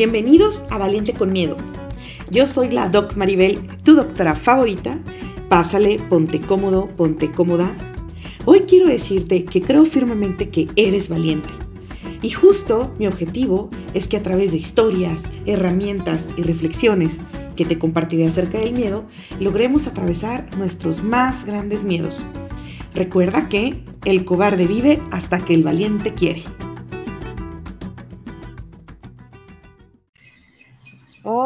Bienvenidos a Valiente con Miedo. Yo soy la Doc Maribel, tu doctora favorita. Pásale, ponte cómodo, ponte cómoda. Hoy quiero decirte que creo firmemente que eres valiente. Y justo mi objetivo es que a través de historias, herramientas y reflexiones que te compartiré acerca del miedo, logremos atravesar nuestros más grandes miedos. Recuerda que el cobarde vive hasta que el valiente quiere.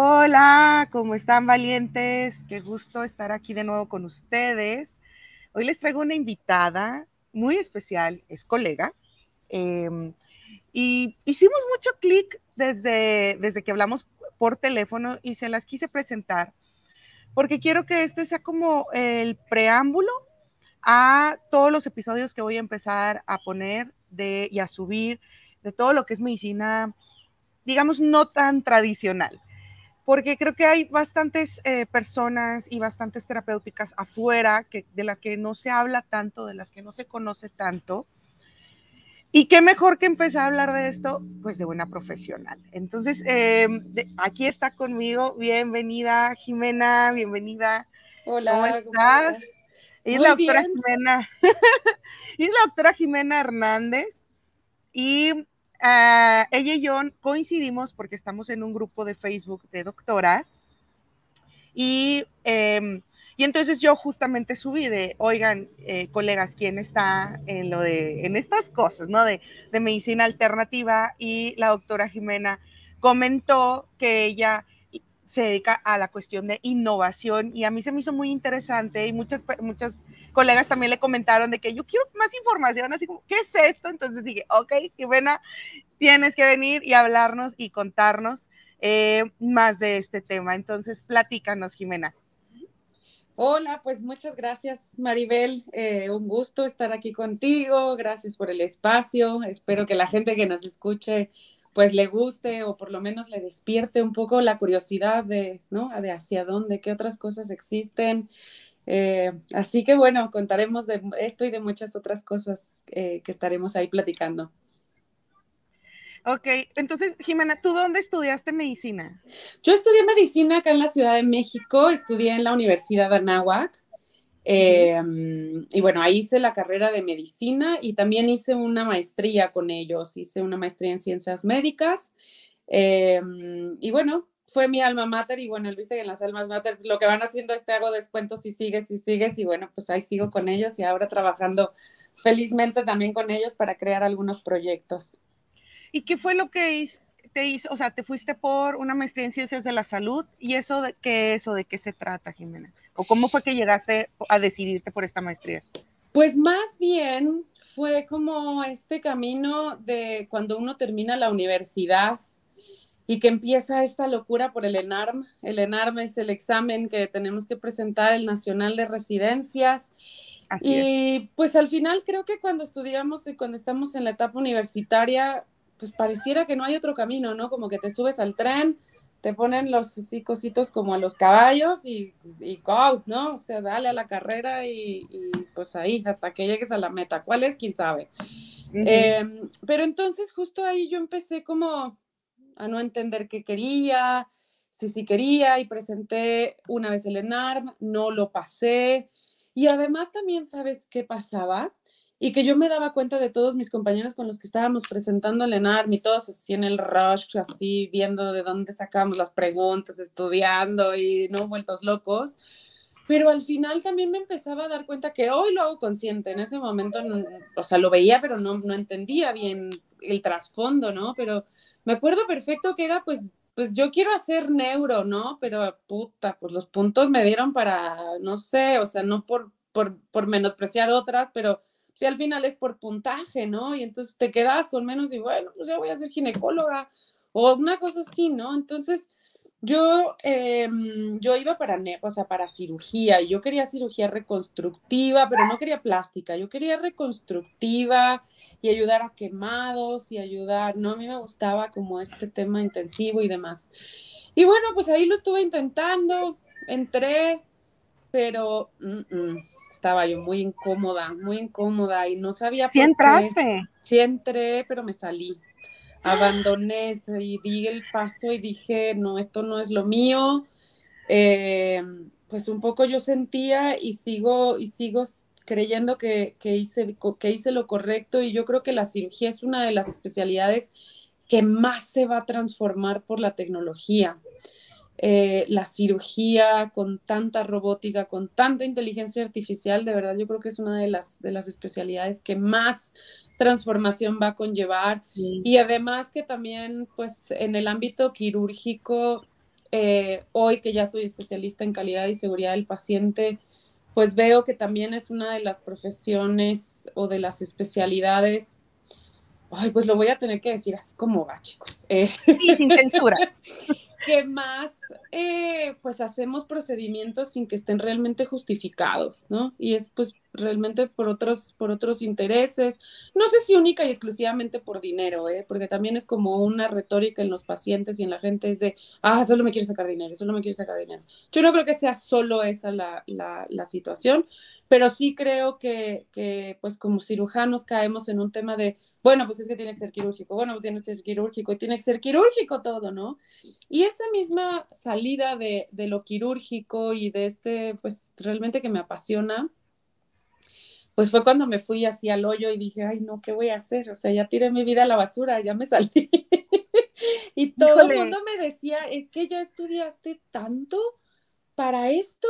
Hola, ¿cómo están valientes? Qué gusto estar aquí de nuevo con ustedes. Hoy les traigo una invitada muy especial, es colega. Em, y hicimos mucho clic desde, desde que hablamos por teléfono y se las quise presentar porque quiero que este sea como el preámbulo a todos los episodios que voy a empezar a poner de, y a subir de todo lo que es medicina, digamos, no tan tradicional porque creo que hay bastantes eh, personas y bastantes terapéuticas afuera que, de las que no se habla tanto, de las que no se conoce tanto. Y qué mejor que empezar a hablar de esto, pues de buena profesional. Entonces, em, aquí está conmigo, bienvenida Jimena, bienvenida. Hola. ¿Cómo estás? Y es la doctora Jimena. es la doctora Jimena Hernández. Y Ah, ella y yo coincidimos porque estamos en un grupo de Facebook de doctoras y, em, y entonces yo justamente subí de, oigan, eh, colegas, ¿quién está en lo de, en estas cosas, ¿no? De, de medicina alternativa y la doctora Jimena comentó que ella se dedica a la cuestión de innovación y a mí se me hizo muy interesante y muchas, muchas colegas también le comentaron de que yo quiero más información, así como, ¿qué es esto? Entonces dije, ok, Jimena, tienes que venir y hablarnos y contarnos eh, más de este tema. Entonces, platícanos, Jimena. Hola, pues muchas gracias, Maribel. Eh, un gusto estar aquí contigo. Gracias por el espacio. Espero que la gente que nos escuche pues le guste o por lo menos le despierte un poco la curiosidad de, ¿no? De hacia dónde, qué otras cosas existen. Eh, así que bueno, contaremos de esto y de muchas otras cosas eh, que estaremos ahí platicando. Ok, entonces, Jimena, ¿tú dónde estudiaste medicina? Yo estudié medicina acá en la Ciudad de México, estudié en la Universidad de Anáhuac. Em, y bueno, ahí hice la carrera de medicina y también hice una maestría con ellos, hice una maestría en ciencias médicas. Em, y bueno, fue mi alma mater y bueno, viste que en las almas mater lo que van haciendo es te hago descuentos y sigues y sigues y bueno, pues ahí sigo con ellos y ahora trabajando felizmente también con ellos para crear algunos proyectos. ¿Y qué fue lo que te hizo? O sea, te fuiste por una maestría en ciencias de la salud y eso de qué es o de qué se trata, Jimena? ¿O cómo fue que llegaste a decidirte por esta maestría? Pues más bien fue como este camino de cuando uno termina la universidad y que empieza esta locura por el ENARM. El ENARM es el examen que tenemos que presentar, el Nacional de Residencias. Así y pues al final creo que cuando estudiamos y cuando estamos en la etapa universitaria, pues pareciera que no hay otro camino, ¿no? Como que te subes al tren, te ponen los así cositos como a los caballos y, y go, ¿no? O sea, dale a la carrera y, pues ahí, hasta que llegues a la meta. ¿Cuál es? ¿Quién sabe? Em, pero entonces justo ahí yo empecé como a no entender qué quería, si sí quería y presenté una vez el ENARM, no lo pasé. Y además también, ¿sabes qué pasaba? Y que yo me daba cuenta de todos mis compañeros con los que estábamos presentando el ENARM y todos así en el rush, así viendo de dónde sacábamos las preguntas, estudiando y no vueltos locos. Pero al final también me empezaba a dar cuenta que hoy lo hago consciente. En ese momento, o sea, lo veía, pero no, no entendía bien el trasfondo, ¿no? Pero me acuerdo perfecto que era pues pues yo quiero hacer neuro, ¿no? Pero puta, pues los puntos me dieron para, no sé, o sea, no por, por, por menospreciar otras, pero si al final es por puntaje, ¿no? Y entonces te quedas con menos y bueno, pues ya voy a ser ginecóloga o una cosa así, ¿no? Entonces yo, em, yo iba para, o sea, para cirugía y yo quería cirugía reconstructiva, pero no quería plástica, yo quería reconstructiva y ayudar a quemados y ayudar, ¿no? A mí me gustaba como este tema intensivo y demás. Y bueno, pues ahí lo estuve intentando, entré, pero estaba yo muy incómoda, muy incómoda y no sabía. Sí entraste. Sí entré, pero me salí abandoné y di el paso y dije, no, esto no es lo mío. Eh, pues un poco yo sentía y sigo, y sigo creyendo que, hice, que hice lo correcto y yo creo que la cirugía es una de las especialidades que más se va a transformar por la tecnología. Eh, la cirugía con tanta robótica, con tanta inteligencia artificial, de verdad yo creo que es una de las, de las especialidades que más transformación va a conllevar. Y además que también, pues en el ámbito quirúrgico, eh, hoy que ya soy especialista en calidad y seguridad del paciente, pues veo que también es una de las profesiones o de las especialidades ay, pues lo voy a tener que decir así como va, chicos. Eh, sí, sin censura. que más, eh, pues hacemos procedimientos sin que estén realmente justificados, ¿no? Y es pues realmente por otros, por otros intereses, no sé si única y exclusivamente por dinero, ¿eh? Porque también es como una retórica en los pacientes y en la gente es de, ah, solo me quiere sacar dinero, solo me quiere sacar dinero. Yo no creo que sea solo esa la, la, la situación, pero sí creo que, que, pues como cirujanos caemos en un tema de, bueno, pues es que tiene que ser quirúrgico, bueno, tiene que ser quirúrgico y tiene que ser quirúrgico todo, ¿no? Y esa misma salida de, de lo quirúrgico y de este, pues realmente que me apasiona, pues fue cuando me fui así al hoyo y dije, ay, no, ¿qué voy a hacer? O sea, ya tiré mi vida a la basura, ya me salí. y todo el mundo me decía, es que ya estudiaste tanto para esto.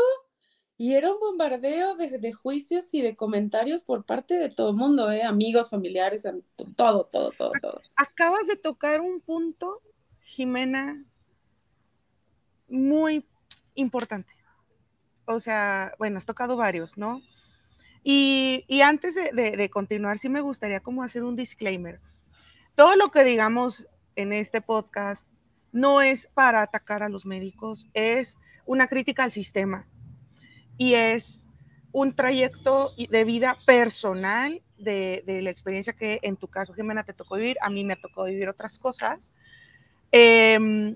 Y era un bombardeo de, juicios y de comentarios por parte de todo el mundo, ¿eh? amigos, familiares, todo, todo, todo, todo. Acabas de tocar un punto, Jimena, muy importante. O sea, bueno, has tocado varios, ¿no? Y, antes de, continuar, sí me gustaría como hacer un disclaimer. Todo lo que digamos en este podcast no es para atacar a los médicos, es una crítica al sistema y es un trayecto de vida personal de, la experiencia que en tu caso, Jimena, te tocó vivir, a mí me tocó vivir otras cosas. Em,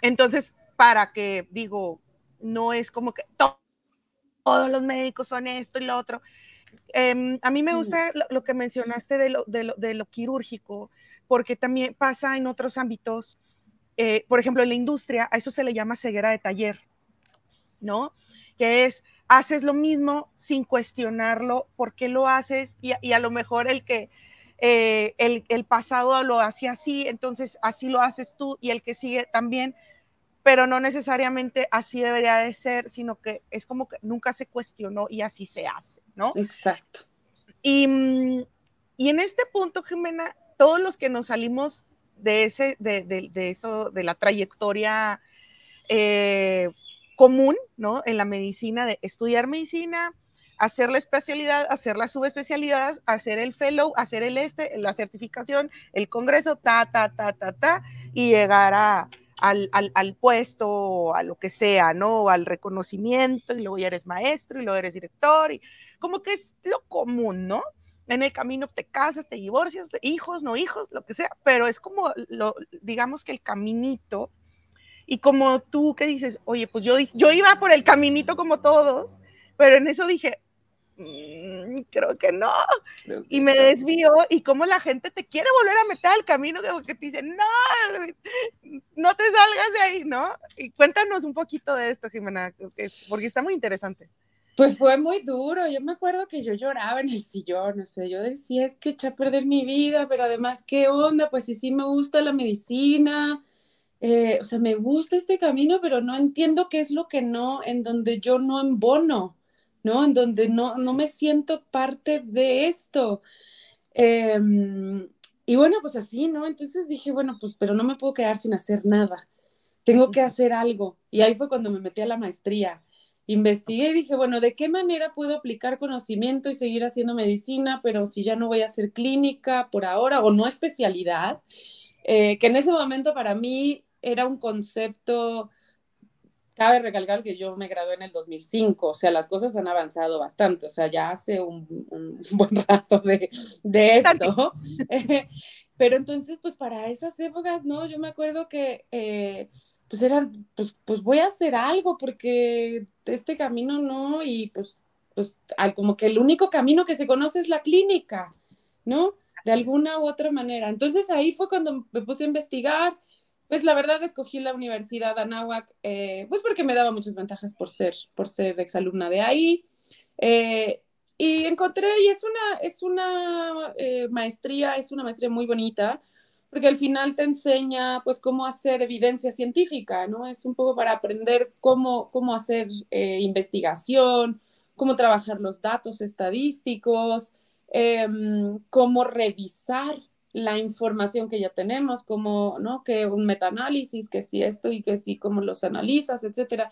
entonces, para que digo, no es como que todos los médicos son esto y lo otro. Em, a mí me gusta lo, que mencionaste de lo, de lo, quirúrgico, porque también pasa en otros ámbitos. Eh, por ejemplo, en la industria, a eso se le llama ceguera de taller, ¿no? Que es, haces lo mismo sin cuestionarlo, por qué lo haces y, a lo mejor el que eh, el, el, pasado lo hacía así, entonces así lo haces tú y el que sigue también, pero no necesariamente así debería de ser, sino que es como que nunca se cuestionó y así se hace, ¿no? Exacto. Y, mm, y en este punto, Jimena, todos los que nos salimos de, ese, de, de, de eso, de la trayectoria eh, común, ¿no? En la medicina, de estudiar medicina, hacer la especialidad, hacer la subespecialidad, hacer el fellow, hacer el este, la certificación, el congreso, ta, ta, ta, ta, ta, y llegar a, al, al, puesto, a lo que sea, ¿no? Al reconocimiento, y luego ya eres maestro, y luego eres director, y como que es lo común, ¿no? En el camino te casas, te divorcias, hijos, no hijos, lo que sea, pero es como, lo, digamos que el caminito y como tú que dices, oye, pues yo, yo iba por el caminito como todos, pero en eso dije, mm, creo que no. y me desvío y como la gente te quiere volver a meter al camino que te dice, no, no te salgas de ahí, ¿no? Y cuéntanos un poquito de esto, Jimena, porque está muy interesante. Pues fue muy duro. Yo me acuerdo que yo lloraba en el sillón, no sé, yo decía, es que eché a perder mi vida, pero además, ¿qué onda? Pues sí, sí me gusta la medicina, eh, o sea, me gusta este camino, pero no entiendo qué es lo que no, en donde yo no embono, ¿no? En donde no, no me siento parte de esto. Em, y bueno, pues así, ¿no? Entonces dije, bueno, pues, pero no me puedo quedar sin hacer nada. Tengo que hacer algo. Y ahí fue cuando me metí a la maestría. Investigué y dije, bueno, ¿de qué manera puedo aplicar conocimiento y seguir haciendo medicina, pero si ya no voy a hacer clínica por ahora o no especialidad? Eh, que en ese momento para mí era un concepto, cabe recalcar que yo me gradué en el 2005, o sea, las cosas han avanzado bastante, o sea, ya hace un, buen rato de, de esto. pero entonces, pues para esas épocas, ¿no? Yo me acuerdo que... Eh, pues eran, pues, pues voy a hacer algo porque este camino no, y pues, pues al, como que el único camino que se conoce es la clínica, ¿no? de alguna u otra manera. Entonces ahí fue cuando me puse a investigar. Pues la verdad escogí la Universidad Anáhuac, eh, pues porque me daba muchas ventajas por ser, por ser exalumna de ahí. Eh, y encontré, y es una, es una eh, maestría, es una maestría muy bonita, porque al final te enseña pues cómo hacer evidencia científica, ¿no? Es un poco para aprender cómo, cómo hacer investigación, cómo trabajar los datos estadísticos, em, cómo revisar la información que ya tenemos, como, ¿no? Que un metaanálisis, que si esto y que si cómo los analizas, etcétera.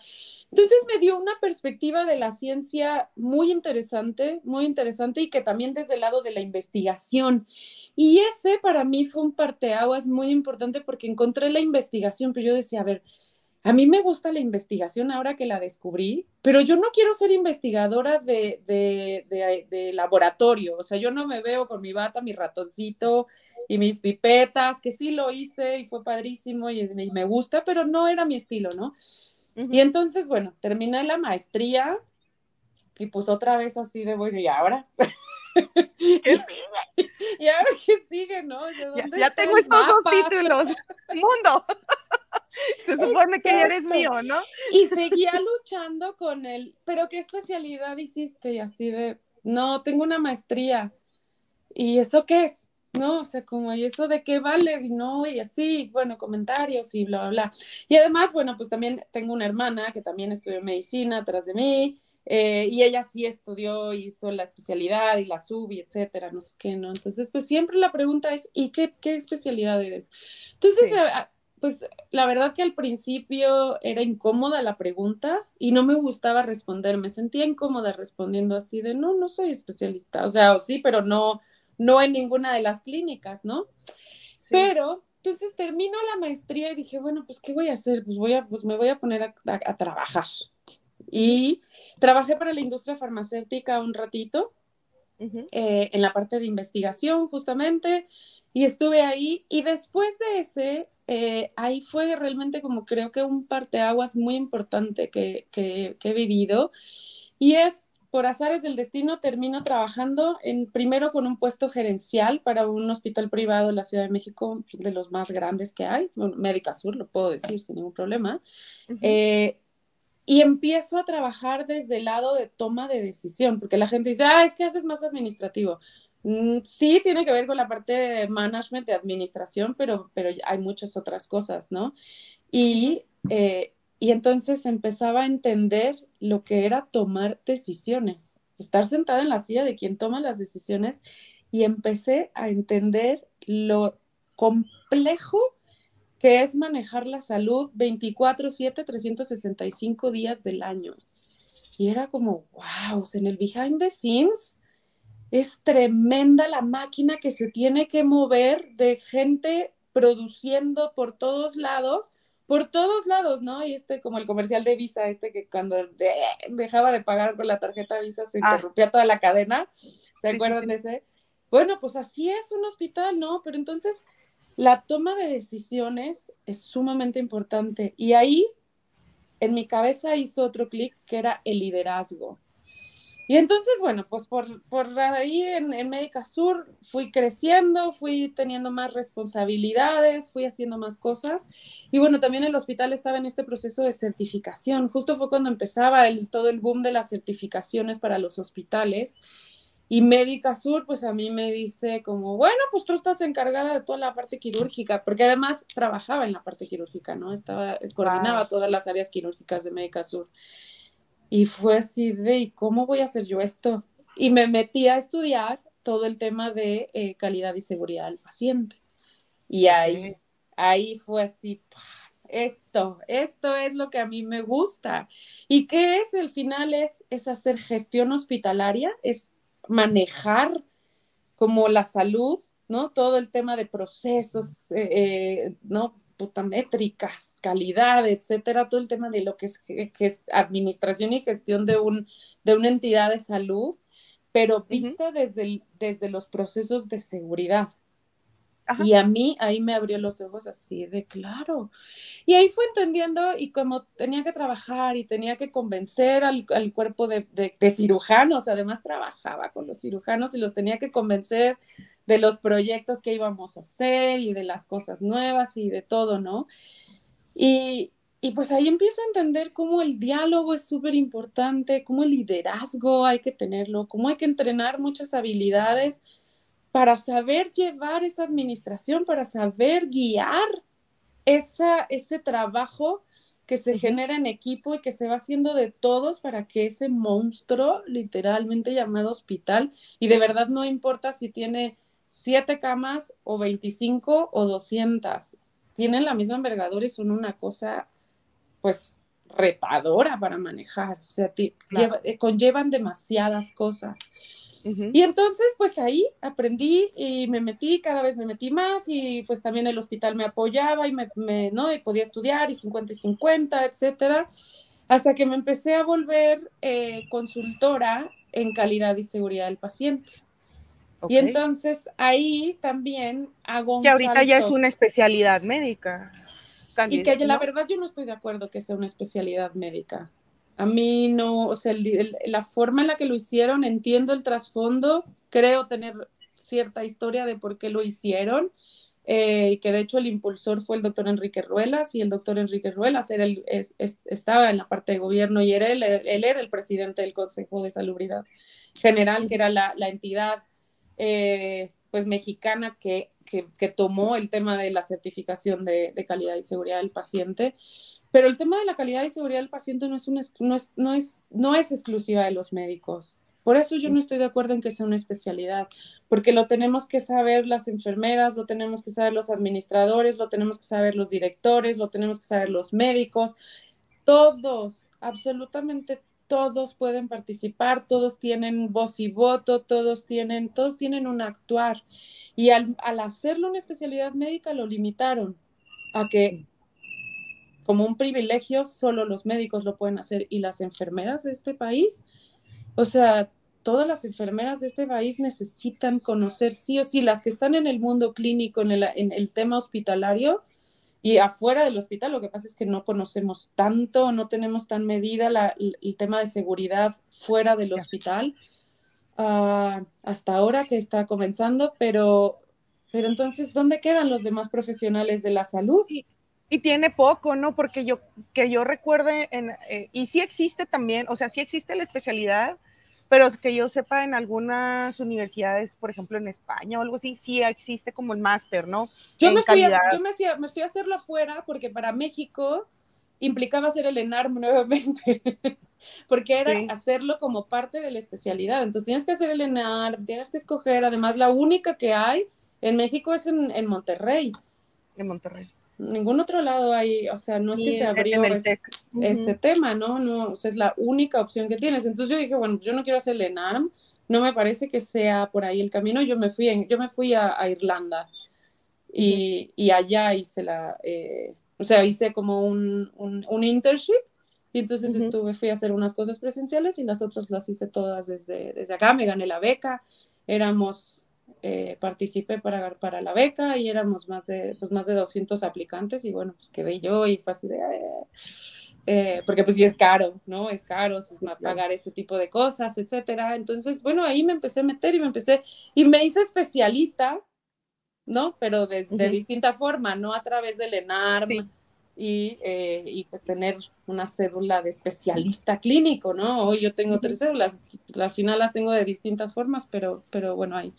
Entonces me dio una perspectiva de la ciencia muy interesante, muy interesante y que también desde el lado de la investigación. Y ese para mí fue un parteaguas muy importante porque encontré la investigación, pero yo decía, a ver, a mí me gusta la investigación ahora que la descubrí, pero yo no quiero ser investigadora de, de, laboratorio, o sea, yo no me veo con mi bata, mi ratoncito y mis pipetas, que sí lo hice y fue padrísimo y, me gusta, pero no era mi estilo, ¿no? Y entonces, bueno, terminé la maestría y pues otra vez así de, bueno, ¿y ahora? ¿Qué sigue? ¿Y ahora qué sigue, no? ya, tengo estos dos títulos. Mundo. Se supone que ya eres mío, ¿no? Y seguía luchando con él, pero ¿qué especialidad hiciste? Y así de, no, tengo una maestría. ¿Y eso qué es? ¿No? O sea, como, ¿y eso de qué vale? Y no, y así, bueno, comentarios y bla, bla, bla. Y además, bueno, pues también tengo una hermana que también estudió medicina atrás de mí, eh, y ella sí estudió, hizo la especialidad y la sub y etcétera, no sé qué, ¿no? Entonces, pues siempre la pregunta es, ¿y qué, qué especialidad eres? Entonces, pues la verdad que al principio era incómoda la pregunta y no me gustaba responder, me sentía incómoda respondiendo así de, no, no soy especialista, o sea, sí, pero no, no en ninguna de las clínicas, ¿no? Pero entonces termino la maestría y dije, bueno, pues ¿qué voy a hacer? Pues voy a, pues me voy a poner a, trabajar. Y trabajé para la industria farmacéutica un ratito, eh, en la parte de investigación justamente, y estuve ahí. Y después de ese, eh, ahí fue realmente como creo que un parteaguas muy importante que, que, he vivido y es por azares del destino termino trabajando en primero con un puesto gerencial para un hospital privado en la Ciudad de México de los más grandes que hay, Médica Sur, lo puedo decir sin ningún problema. Eh, y empiezo a trabajar desde el lado de toma de decisión, porque la gente dice, ah, es que haces más administrativo. Mm, sí, tiene que ver con la parte de management, de administración, pero, pero hay muchas otras cosas, ¿no? Y, eh, y entonces empezaba a entender lo que era tomar decisiones, estar sentada en la silla de quien toma las decisiones y empecé a entender lo complejo que es manejar la salud 24, 7, 365 días del año. Y era como, wow, en el behind the scenes es tremenda la máquina que se tiene que mover de gente produciendo por todos lados, por todos lados, ¿no? Y este, como el comercial de Visa, este que cuando dejaba de pagar con la tarjeta Visa se ah. interrumpía toda la cadena, ¿se acuerdan de ese? Bueno, pues así es un hospital, ¿no? Pero entonces la toma de decisiones es sumamente importante y ahí en mi cabeza hizo otro clic que era el liderazgo. Y entonces, bueno, pues por, por ahí en, en, Médica Sur fui creciendo, fui teniendo más responsabilidades, fui haciendo más cosas. Y bueno, también el hospital estaba en este proceso de certificación. Justo fue cuando empezaba el, todo el boom de las certificaciones para los hospitales. Y Médica Sur, pues a mí me dice como, bueno, pues tú estás encargada de toda la parte quirúrgica, porque además trabajaba en la parte quirúrgica, ¿no? Estaba, coordinaba todas las áreas quirúrgicas de Médica Sur. Y fue así de, ¿y cómo voy a hacer yo esto? Y me metí a estudiar todo el tema de eh, calidad y seguridad del paciente. Y ahí, ahí fue así, esto, esto es lo que a mí me gusta. ¿Y qué es? El final es, es hacer gestión hospitalaria, es manejar como la salud, ¿no? Todo el tema de procesos, eh, eh, ¿no? métricas, calidad, etcétera, todo el tema de lo que es, que es administración y gestión de, un, de una entidad de salud, pero vista desde, desde los procesos de seguridad. Y a mí ahí me abrió los ojos así de claro. Y ahí fue entendiendo y como tenía que trabajar y tenía que convencer al, al cuerpo de, de, de, cirujanos, además trabajaba con los cirujanos y los tenía que convencer de los proyectos que íbamos a hacer y de las cosas nuevas y de todo, ¿no? Y, y pues ahí empiezo a entender cómo el diálogo es súper importante, cómo el liderazgo hay que tenerlo, cómo hay que entrenar muchas habilidades para saber llevar esa administración, para saber guiar esa, ese trabajo que se genera en equipo y que se va haciendo de todos para que ese monstruo, literalmente llamado hospital, y de verdad no importa si tiene siete camas o 25 o 200, tienen la misma envergadura y son una cosa pues retadora para manejar, o sea, eh, conllevan demasiadas cosas. Y entonces, pues ahí aprendí y me metí, cada vez me metí más y pues también el hospital me apoyaba y me, ¿no? Y podía estudiar y 50 y 50, etcétera, hasta que me empecé a volver eh, consultora en calidad y seguridad del paciente. Y entonces ahí también hago un Que ahorita ya es una especialidad médica y que la verdad yo no estoy de acuerdo que sea una especialidad médica. A mí no, o sea, la forma en la que lo hicieron, entiendo el trasfondo, creo tener cierta historia de por qué lo hicieron, eh, que de hecho el impulsor fue el doctor Enrique Ruelas, y el doctor Enrique Ruelas era el, estaba en la parte de gobierno y era él, él, era el presidente del Consejo de Salubridad General, que era la, la entidad eh, pues mexicana que que, tomó el tema de la certificación de, calidad y seguridad del paciente. Pero el tema de la calidad y seguridad del paciente no es, no, es, no, es, no es exclusiva de los médicos. Por eso yo no estoy de acuerdo en que sea una especialidad, porque lo tenemos que saber las enfermeras, lo tenemos que saber los administradores, lo tenemos que saber los directores, lo tenemos que saber los médicos, todos, absolutamente todos pueden participar, todos tienen voz y voto, todos tienen, todos tienen un actuar. Y al, hacerlo una especialidad médica lo limitaron a que como un privilegio solo los médicos lo pueden hacer y las enfermeras de este país, o sea, todas las enfermeras de este país necesitan conocer sí o sí, las que están en el mundo clínico, en el, en el tema hospitalario, y afuera del hospital lo que pasa es que no conocemos tanto, no tenemos tan medida el tema de seguridad fuera del hospital ah, hasta ahora que está comenzando, pero, pero entonces, ¿dónde quedan los demás profesionales de la salud? Y, tiene poco, ¿no? Porque yo, que yo recuerde, en, eh, y sí existe también, o sea, sí existe la especialidad, pero que yo sepa, en algunas universidades, por ejemplo en España o algo así, sí existe como el máster, ¿no? Yo, me fui, a, yo me, fui a hacerlo afuera porque para México implicaba hacer el ENARM nuevamente, porque era hacerlo como parte de la especialidad. Entonces tienes que hacer el ENARM, tienes que escoger, además la única que hay en México es en, en Monterrey. En Monterrey ningún otro lado hay, o sea, no es que se abrió ese, tema, ¿no? No, o sea, es la única opción que tienes. Entonces yo dije, bueno, yo no quiero hacer el ENARM, no me parece que sea por ahí el camino. Yo me fui, en, yo me fui a, Irlanda y, y, allá hice la, eh, o sea, hice como un, un, internship y entonces estuve, fui a hacer unas cosas presenciales y las otras las hice todas desde, desde acá, me gané la beca, éramos eh, participé para, para la beca y éramos más de, pues más de 200 aplicantes y bueno, pues quedé yo y fue así de... Eh, porque pues sí es caro, ¿no? Es caro pues, pagar ese tipo de cosas, etcétera. Entonces, bueno, ahí me empecé a meter y me empecé, y me hice especialista, ¿no? Pero de, de distinta forma, no a través del ENARM y, eh, y, pues tener una cédula de especialista clínico, ¿no? Hoy yo tengo tres cédulas, al final las tengo de distintas formas, pero, pero bueno, ahí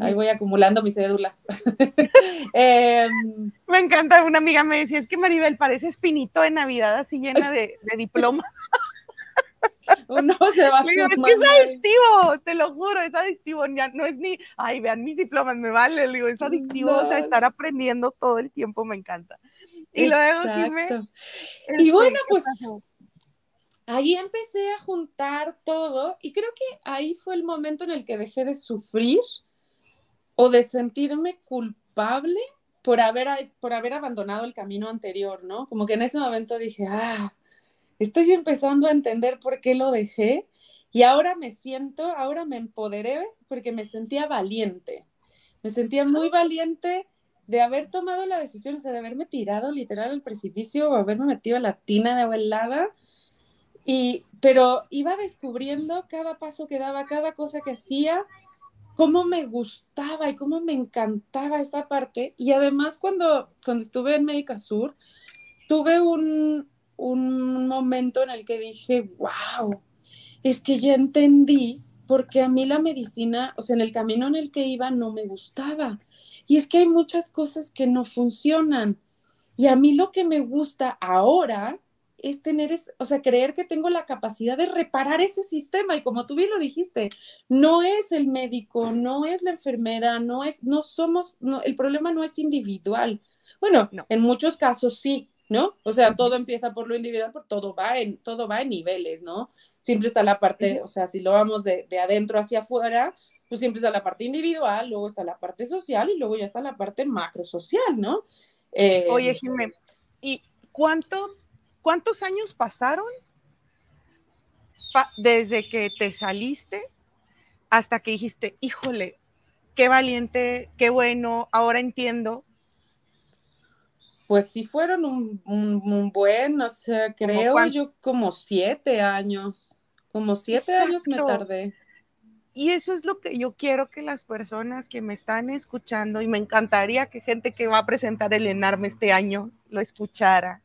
Ahí voy acumulando mis cédulas. Em, me encanta, una amiga me decía, es que Maribel parece espinito de Navidad así llena de, de diploma. Uno se va a Es que es adictivo, te lo juro, es adictivo. Ya no es ni, ay, vean mis diplomas, me vale. Le digo, es adictivo, o sea, estar aprendiendo todo el tiempo me encanta. Y luego, dime. y este, bueno, pues ahí empecé a juntar todo y creo que ahí fue el momento en el que dejé de sufrir o de sentirme culpable por haber, por haber abandonado el camino anterior, ¿no? Como que en ese momento dije, ah, estoy empezando a entender por qué lo dejé y ahora me siento, ahora me empoderé porque me sentía valiente, me sentía muy valiente de haber tomado la decisión, o sea, de haberme tirado literal al precipicio o haberme metido a la tina de agua helada. Y, pero iba descubriendo cada paso que daba, cada cosa que hacía, cómo me gustaba y cómo me encantaba esa parte. Y además cuando, cuando estuve en Médica Sur, tuve un, un momento en el que dije, wow, es que ya entendí porque a mí la medicina, o sea, en el camino en el que iba no me gustaba. Y es que hay muchas cosas que no funcionan. Y a mí lo que me gusta ahora es tener, es, o sea, creer que tengo la capacidad de reparar ese sistema. Y como tú bien lo dijiste, no es el médico, no es la enfermera, no es, no somos, no, el problema no es individual. Bueno, no. en muchos casos sí, ¿no? O sea, todo empieza por lo individual, pero todo va en, todo va en niveles, ¿no? Siempre está la parte, o sea, si lo vamos de, de adentro hacia afuera, pues siempre está la parte individual, luego está la parte social y luego ya está la parte macrosocial, ¿no? Eh, Oye, Jimé, ¿y cuánto ¿Cuántos años pasaron desde que te saliste hasta que dijiste, híjole, qué valiente, qué bueno, ahora entiendo? Pues sí fueron un, buen, o sea, creo yo como siete años, como siete años me tardé. Y eso es lo que yo quiero que las personas que me están escuchando, y me encantaría que gente que va a presentar el ENARME este año lo escuchara,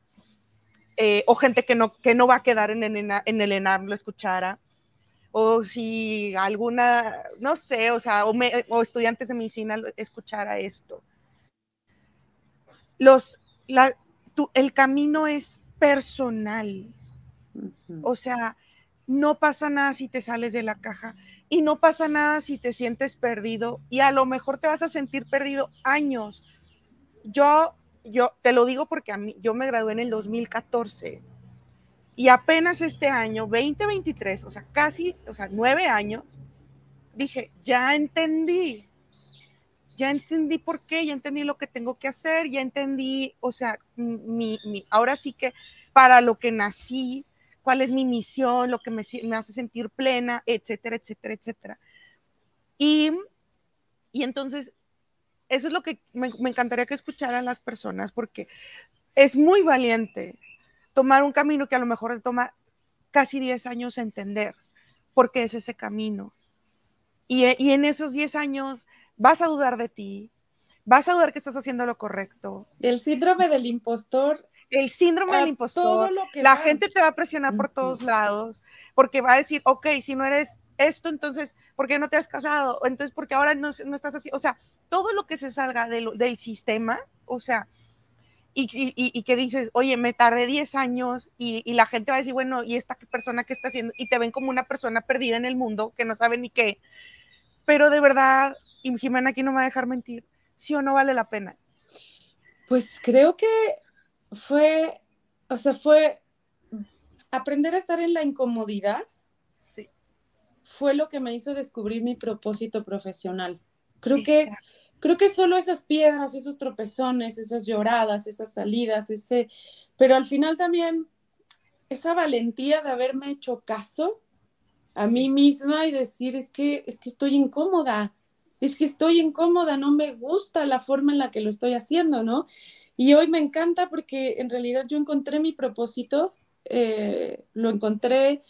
eh, o gente que no, que no va a quedar en el, en el ENARM lo escuchara, o si alguna, no sé, o sea, o, estudiantes de medicina escuchara esto. Los, la, el camino es personal. O sea, no pasa nada si te sales de la caja y no pasa nada si te sientes perdido y a lo mejor te vas a sentir perdido años. Yo yo te lo digo porque a mí, yo me gradué en el 2014 y apenas este año, 2023, o sea, casi, o sea, nueve años, dije, ya entendí, ya entendí por qué, ya entendí lo que tengo que hacer, ya entendí, o sea, mi, mi ahora sí que para lo que nací, cuál es mi misión, lo que me, me hace sentir plena, etcétera, etcétera, etcétera. Y, y entonces eso es lo que me, encantaría que escucharan las personas porque es muy valiente tomar un camino que a lo mejor toma casi 10 años entender por qué es ese camino. Y, y, en esos 10 años vas a dudar de ti, vas a dudar que estás haciendo lo correcto. El síndrome del impostor. El síndrome del impostor. la gente te va a presionar por todos lados porque va a decir, ok, si no eres esto, entonces, ¿por qué no te has casado? Entonces, porque ahora no, no estás así? O sea, todo lo que se salga del, del sistema, o sea, y, y, que dices, oye, me tardé 10 años y, y, la gente va a decir, bueno, ¿y esta persona qué está haciendo? Y te ven como una persona perdida en el mundo que no sabe ni qué. Pero de verdad, y Jimena aquí no me va a dejar mentir, ¿sí o no vale la pena? Pues creo que fue, o sea, fue aprender a estar en la incomodidad. Sí. Fue lo que me hizo descubrir mi propósito profesional. Creo que creo que solo esas piedras, esos tropezones, esas lloradas, esas salidas, ese, pero al final también esa valentía de haberme hecho caso a mí misma y decir, es que es que estoy incómoda. Es que estoy incómoda, no me gusta la forma en la que lo estoy haciendo, ¿no? Y hoy me encanta porque en realidad yo encontré mi propósito, eh, lo encontré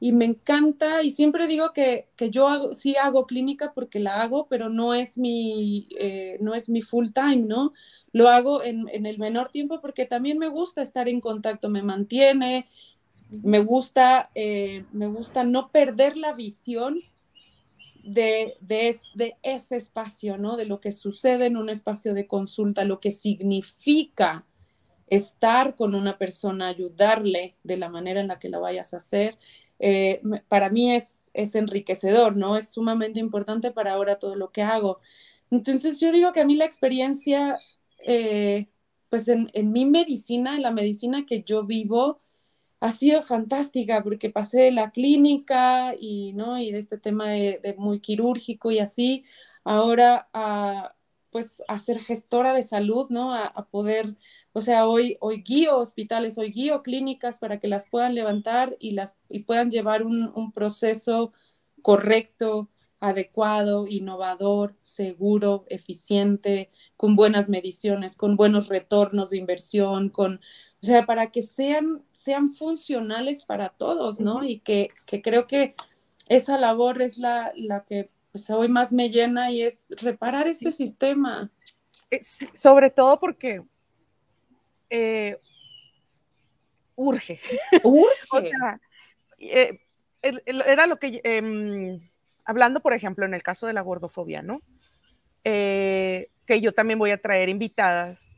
y me encanta y siempre digo que, que yo hago, sí hago clínica porque la hago, pero no es mi, eh, no es mi full time, ¿no? Lo hago en, en, el menor tiempo porque también me gusta estar en contacto, me mantiene, me gusta, eh, me gusta no perder la visión de, de, de, ese espacio, ¿no? De lo que sucede en un espacio de consulta, lo que significa estar con una persona, ayudarle de la manera en la que la vayas a hacer eh, para mí es, es enriquecedor, ¿no? Es sumamente importante para ahora todo lo que hago. Entonces yo digo que a mí la experiencia, eh, pues en, en, mi medicina, en la medicina que yo vivo, ha sido fantástica porque pasé de la clínica y, ¿no? y de este tema de, de muy quirúrgico y así, ahora a, pues a ser gestora de salud, ¿no? A, a poder o sea, hoy, hoy guío hospitales, hoy guío clínicas para que las puedan levantar y, las, y puedan llevar un, un proceso correcto, adecuado, innovador, seguro, eficiente, con buenas mediciones, con buenos retornos de inversión, con, o sea, para que sean, sean funcionales para todos, ¿no? Y que, que creo que esa labor es la, la que pues hoy más me llena y es reparar este sistema. sobre todo porque eh, urge. Urge. o sea, eh, era lo que, em, hablando por ejemplo en el caso de la gordofobia, ¿no? Eh, que yo también voy a traer invitadas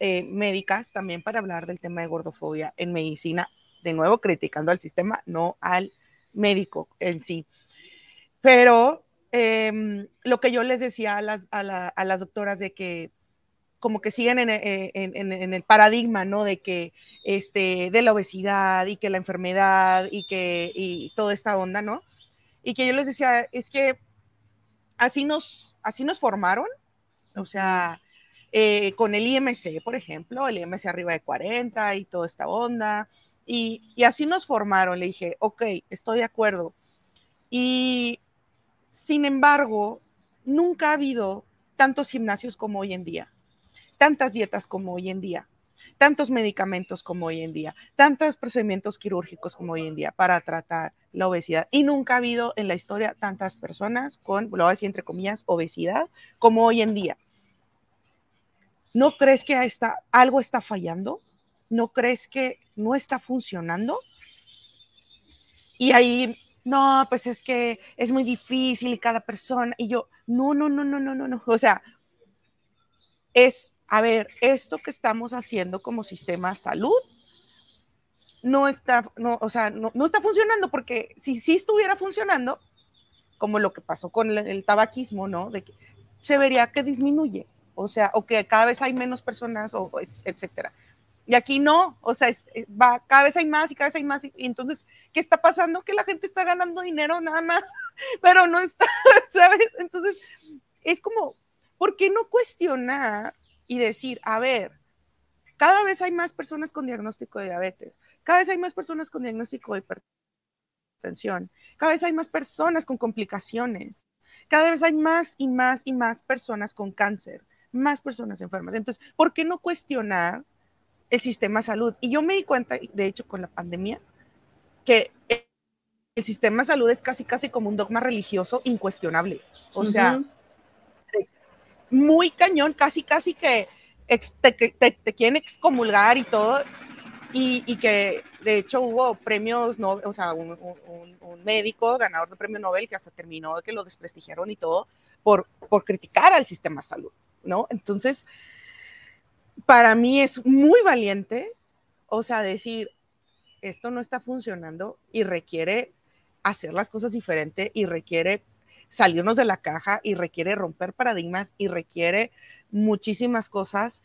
médicas también para hablar del tema de gordofobia en medicina, de nuevo criticando al sistema, no al médico en sí. Pero em, lo que yo les decía a las, a, las doctoras de que como que siguen eh, en, el paradigma, ¿no? De que, este, de la obesidad y que la enfermedad y que, y toda esta onda, ¿no? Y que yo les decía, es que así nos, así nos formaron, o sea, eh, con el IMC, por ejemplo, el IMC arriba de 40 y toda esta onda, y, y así nos formaron, le dije, ok, estoy de acuerdo. Y sin embargo, nunca ha habido tantos gimnasios como hoy en día, tantas dietas como hoy en día, tantos medicamentos como hoy en día, tantos procedimientos quirúrgicos como hoy en día para tratar la obesidad. Y nunca ha habido en la historia tantas personas con, lo voy a decir entre comillas, obesidad como hoy en día. ¿No crees que está, algo está fallando? ¿No crees que no está funcionando? Y ahí, no, pues es que es muy difícil y cada persona, y yo, no, no, no, no, no, no, no. O sea, es, a ver, esto que estamos haciendo como sistema salud no está, no, o sea, no, no está funcionando porque si sí estuviera funcionando, como lo que pasó con el, el tabaquismo, ¿no? De que se vería que disminuye, o sea, o que cada vez hay menos personas, o, etcétera. Y aquí no, o sea, eh, va, cada vez hay más y cada vez hay más. Y, entonces, ¿qué está pasando? Que la gente está ganando dinero nada más, pero no está, ¿sabes? Entonces, es como, ¿por qué no cuestionar y decir, a ver, cada vez hay más personas con diagnóstico de diabetes, cada vez hay más personas con diagnóstico de hipertensión, cada vez hay más personas con complicaciones, cada vez hay más y más y más personas con cáncer, más personas enfermas. Entonces, ¿por qué no cuestionar el sistema salud. Y yo me di cuenta, de hecho, con la pandemia, que el sistema salud es casi, casi como un dogma religioso incuestionable. O sea, muy cañón, casi, casi que te, quieren excomulgar y todo. Y, que de hecho hubo premios, no, o sea, un, un, médico ganador de premio Nobel que hasta terminó de que lo desprestigiaron y todo por, por criticar al sistema de salud, ¿no? Entonces, para mí es muy valiente, o sea, decir, esto no está funcionando y requiere hacer las cosas diferente y requiere salirnos de la caja y requiere romper paradigmas y requiere muchísimas cosas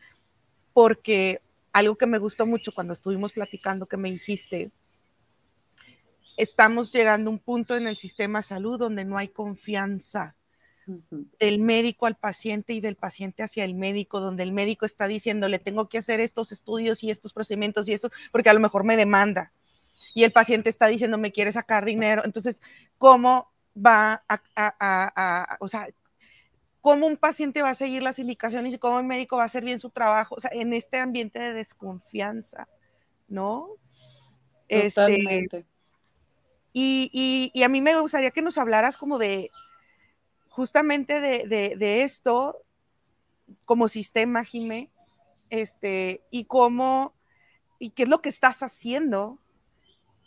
porque algo que me gustó mucho cuando estuvimos platicando que me dijiste, estamos llegando a un punto en el sistema de salud donde no hay confianza del médico al paciente y del paciente hacia el médico, donde el médico está diciéndole, tengo que hacer estos estudios y estos procedimientos y eso, porque a lo mejor me demanda. Y el paciente está diciendo, me quiere sacar dinero. Entonces, ¿cómo va a, o sea, cómo un paciente va a seguir las indicaciones y cómo el médico va a hacer bien su trabajo? O sea, en este ambiente de desconfianza, ¿no? Este, y, y a mí me gustaría que nos hablaras como de, justamente de, esto como sistema, Jimé, este, y cómo, y qué es lo que estás haciendo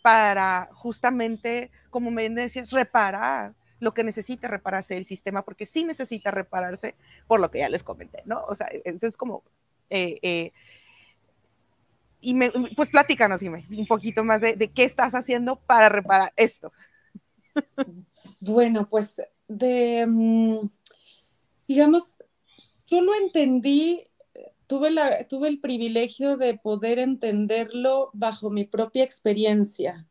para justamente, como me decías, reparar lo que necesita repararse el sistema, porque sí necesita repararse por lo que ya les comenté, ¿no? O sea, eso es como, eh, eh, y me, pues platícanos, Jimé, un poquito más de, de qué estás haciendo para reparar esto. Bueno, pues de, mm, digamos, yo lo entendí, tuve, la, tuve el privilegio de poder entenderlo bajo mi propia experiencia.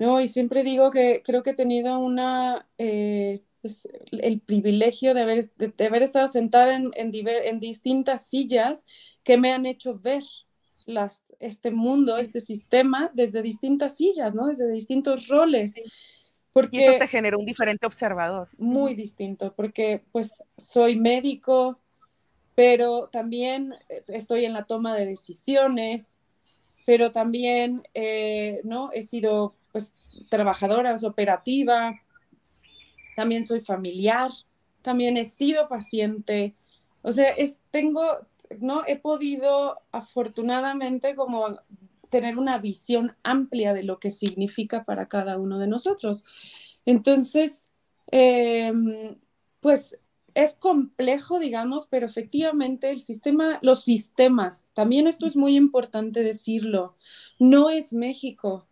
¿no? Y siempre digo que creo que he tenido una, eh, pues, el privilegio de haber, de, haber estado sentada en, en, en, distintas sillas que me han hecho ver las, este mundo, este sistema desde distintas sillas, ¿no? Desde distintos roles. Porque, y eso te generó un diferente observador. Muy distinto, porque pues soy médico, pero también eh, estoy en la toma de decisiones, pero también, eh, ¿no? He sido pues trabajadora, operativa, también soy familiar, también he sido paciente, o sea, es, tengo, ¿no? He podido afortunadamente como tener una visión amplia de lo que significa para cada uno de nosotros. Entonces, em, pues es complejo, digamos, pero efectivamente el sistema, los sistemas, también esto es muy importante decirlo, no es México.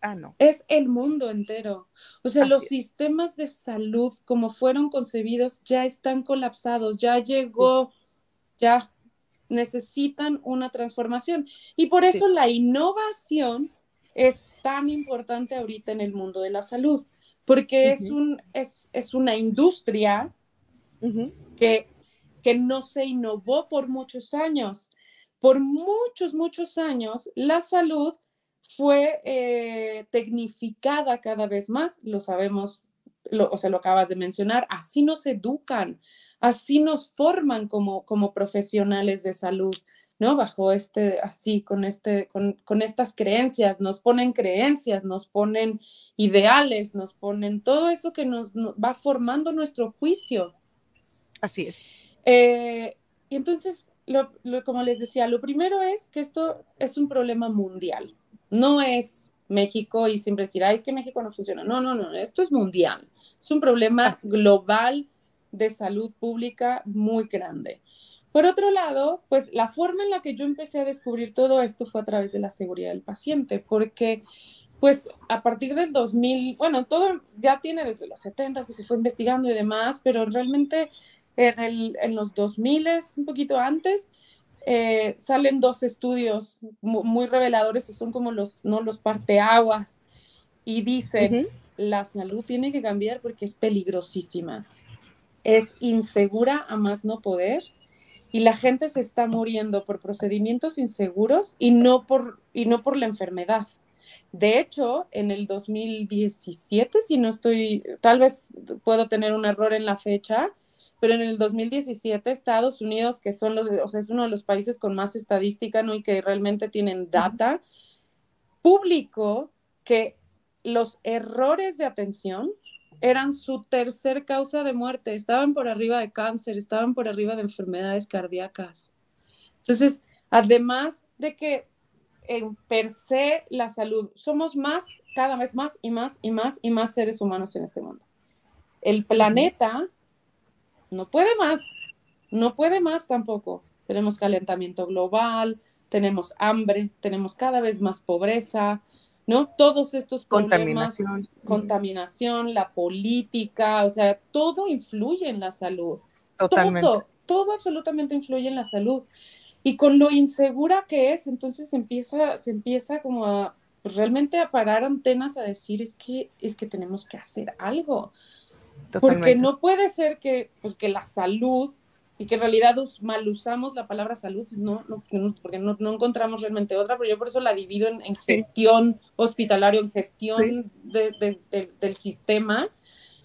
Ah, no. Es el mundo entero. O sea, los sistemas de salud como fueron concebidos ya están colapsados, ya llegó, ya necesitan una transformación. Y por eso la innovación es tan importante ahorita en el mundo de la salud, porque es, un, es, es una industria que, que no se innovó por muchos años. Por muchos, muchos años, la salud fue eh, tecnificada cada vez más, lo sabemos, o sea, lo acabas de mencionar, así nos educan, así nos forman como, como profesionales de salud, ¿no? Bajo este, así, con, este, con, con estas creencias, nos ponen creencias, nos ponen ideales, nos ponen todo eso que nos va formando nuestro juicio. Así es. Eh, y entonces, como les decía, lo primero es que esto es un problema mundial. No es México y siempre decir, es que México no funciona. No, no, no, esto es mundial. Es un problema global de salud pública muy grande. Por otro lado, pues la forma en la que yo empecé a descubrir todo esto fue a través de la seguridad del paciente, porque pues a partir del 2000, bueno, todo ya tiene desde los 70 que se fue investigando y demás, pero realmente en, el, en los 2000, un poquito antes, eh, salen dos estudios muy, reveladores, son como los, ¿no? los parteaguas, y dicen, la salud tiene que cambiar porque es peligrosísima, es insegura a más no poder, y la gente se está muriendo por procedimientos inseguros y no por, y no por la enfermedad. De hecho, en el 2017, si no estoy, tal vez puedo tener un error en la fecha, pero en el 2017 Estados Unidos, que son los, o sea, es uno de los países con más estadística, ¿no? Y que realmente tienen data, publicó que los errores de atención eran su tercer causa de muerte, estaban por arriba de cáncer, estaban por arriba de enfermedades cardíacas. Entonces, además de que en per se la salud, somos más, cada vez más y más y más y más seres humanos en este mundo. El planeta no puede más, no puede más tampoco. Tenemos calentamiento global, tenemos hambre, tenemos cada vez más pobreza, ¿no? Todos estos problemas, contaminación, contaminación la política, o sea, todo influye en la salud. Totalmente. Todo, todo absolutamente influye en la salud. Y con lo insegura que es, entonces empieza, se empieza como a pues, realmente a parar antenas a decir es que es que tenemos que hacer algo. Porque no puede ser que, pues, que la salud y que en realidad mal usamos la palabra salud, no, no porque no, no, encontramos realmente otra, pero yo por eso la divido en, gestión hospitalaria, en gestión de, del sistema.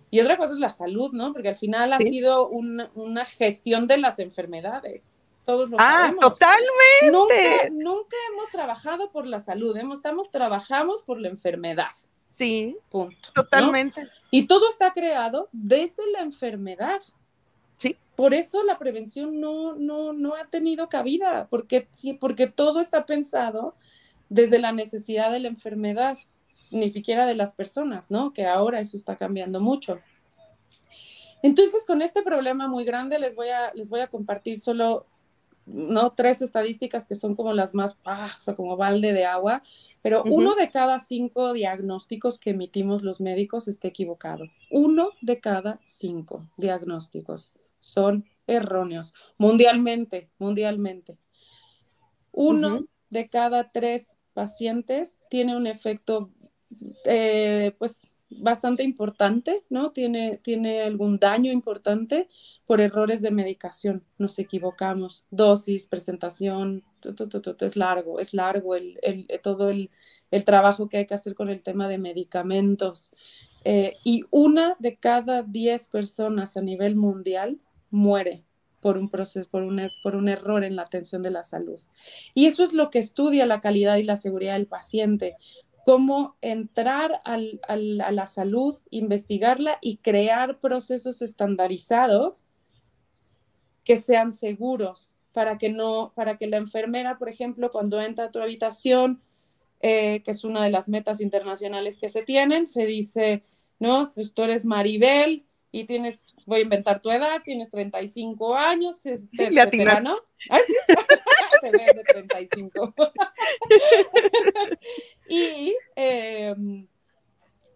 Y otra cosa es la salud, ¿no? Porque al final ha sido una, una, gestión de las enfermedades. Todos lo ah, totalmente. Nunca, nunca hemos trabajado por la salud, hemos, estamos, trabajamos por la enfermedad. Sí. Punto. Totalmente. Y todo está creado desde la enfermedad. Sí. Por eso la prevención no, no, no ha tenido cabida, porque, sí, porque todo está pensado desde la necesidad de la enfermedad, ni siquiera de las personas, ¿no? Que ahora eso está cambiando mucho. Entonces, con este problema muy grande, les voy a, les voy a compartir solo no tres estadísticas que son como las más, ah, o sea, como balde de agua, pero uno de cada cinco diagnósticos que emitimos los médicos está equivocado. Uno de cada cinco diagnósticos son erróneos, mundialmente, mundialmente. Uno de cada tres pacientes tiene un efecto, eh, pues, bastante importante, ¿no? Tiene, tiene algún daño importante por errores de medicación. Nos equivocamos. Dosis, presentación, es largo, es largo el, todo el, trabajo que hay que hacer con el tema de medicamentos. Eh, y una de cada diez personas a nivel mundial muere por un proceso, por un, por un error en la atención de la salud. Y eso es lo que estudia la calidad y la seguridad del paciente cómo entrar a la salud, investigarla y crear procesos estandarizados que sean seguros para que no, para que la enfermera, por ejemplo, cuando entra a tu habitación, eh, que es una de las metas internacionales que se tienen, se dice, no, pues tú eres Maribel y tienes, voy a inventar tu edad, tienes 35 años, este, etcétera, ¿no? ¿Ah, se ve de 35. y, em,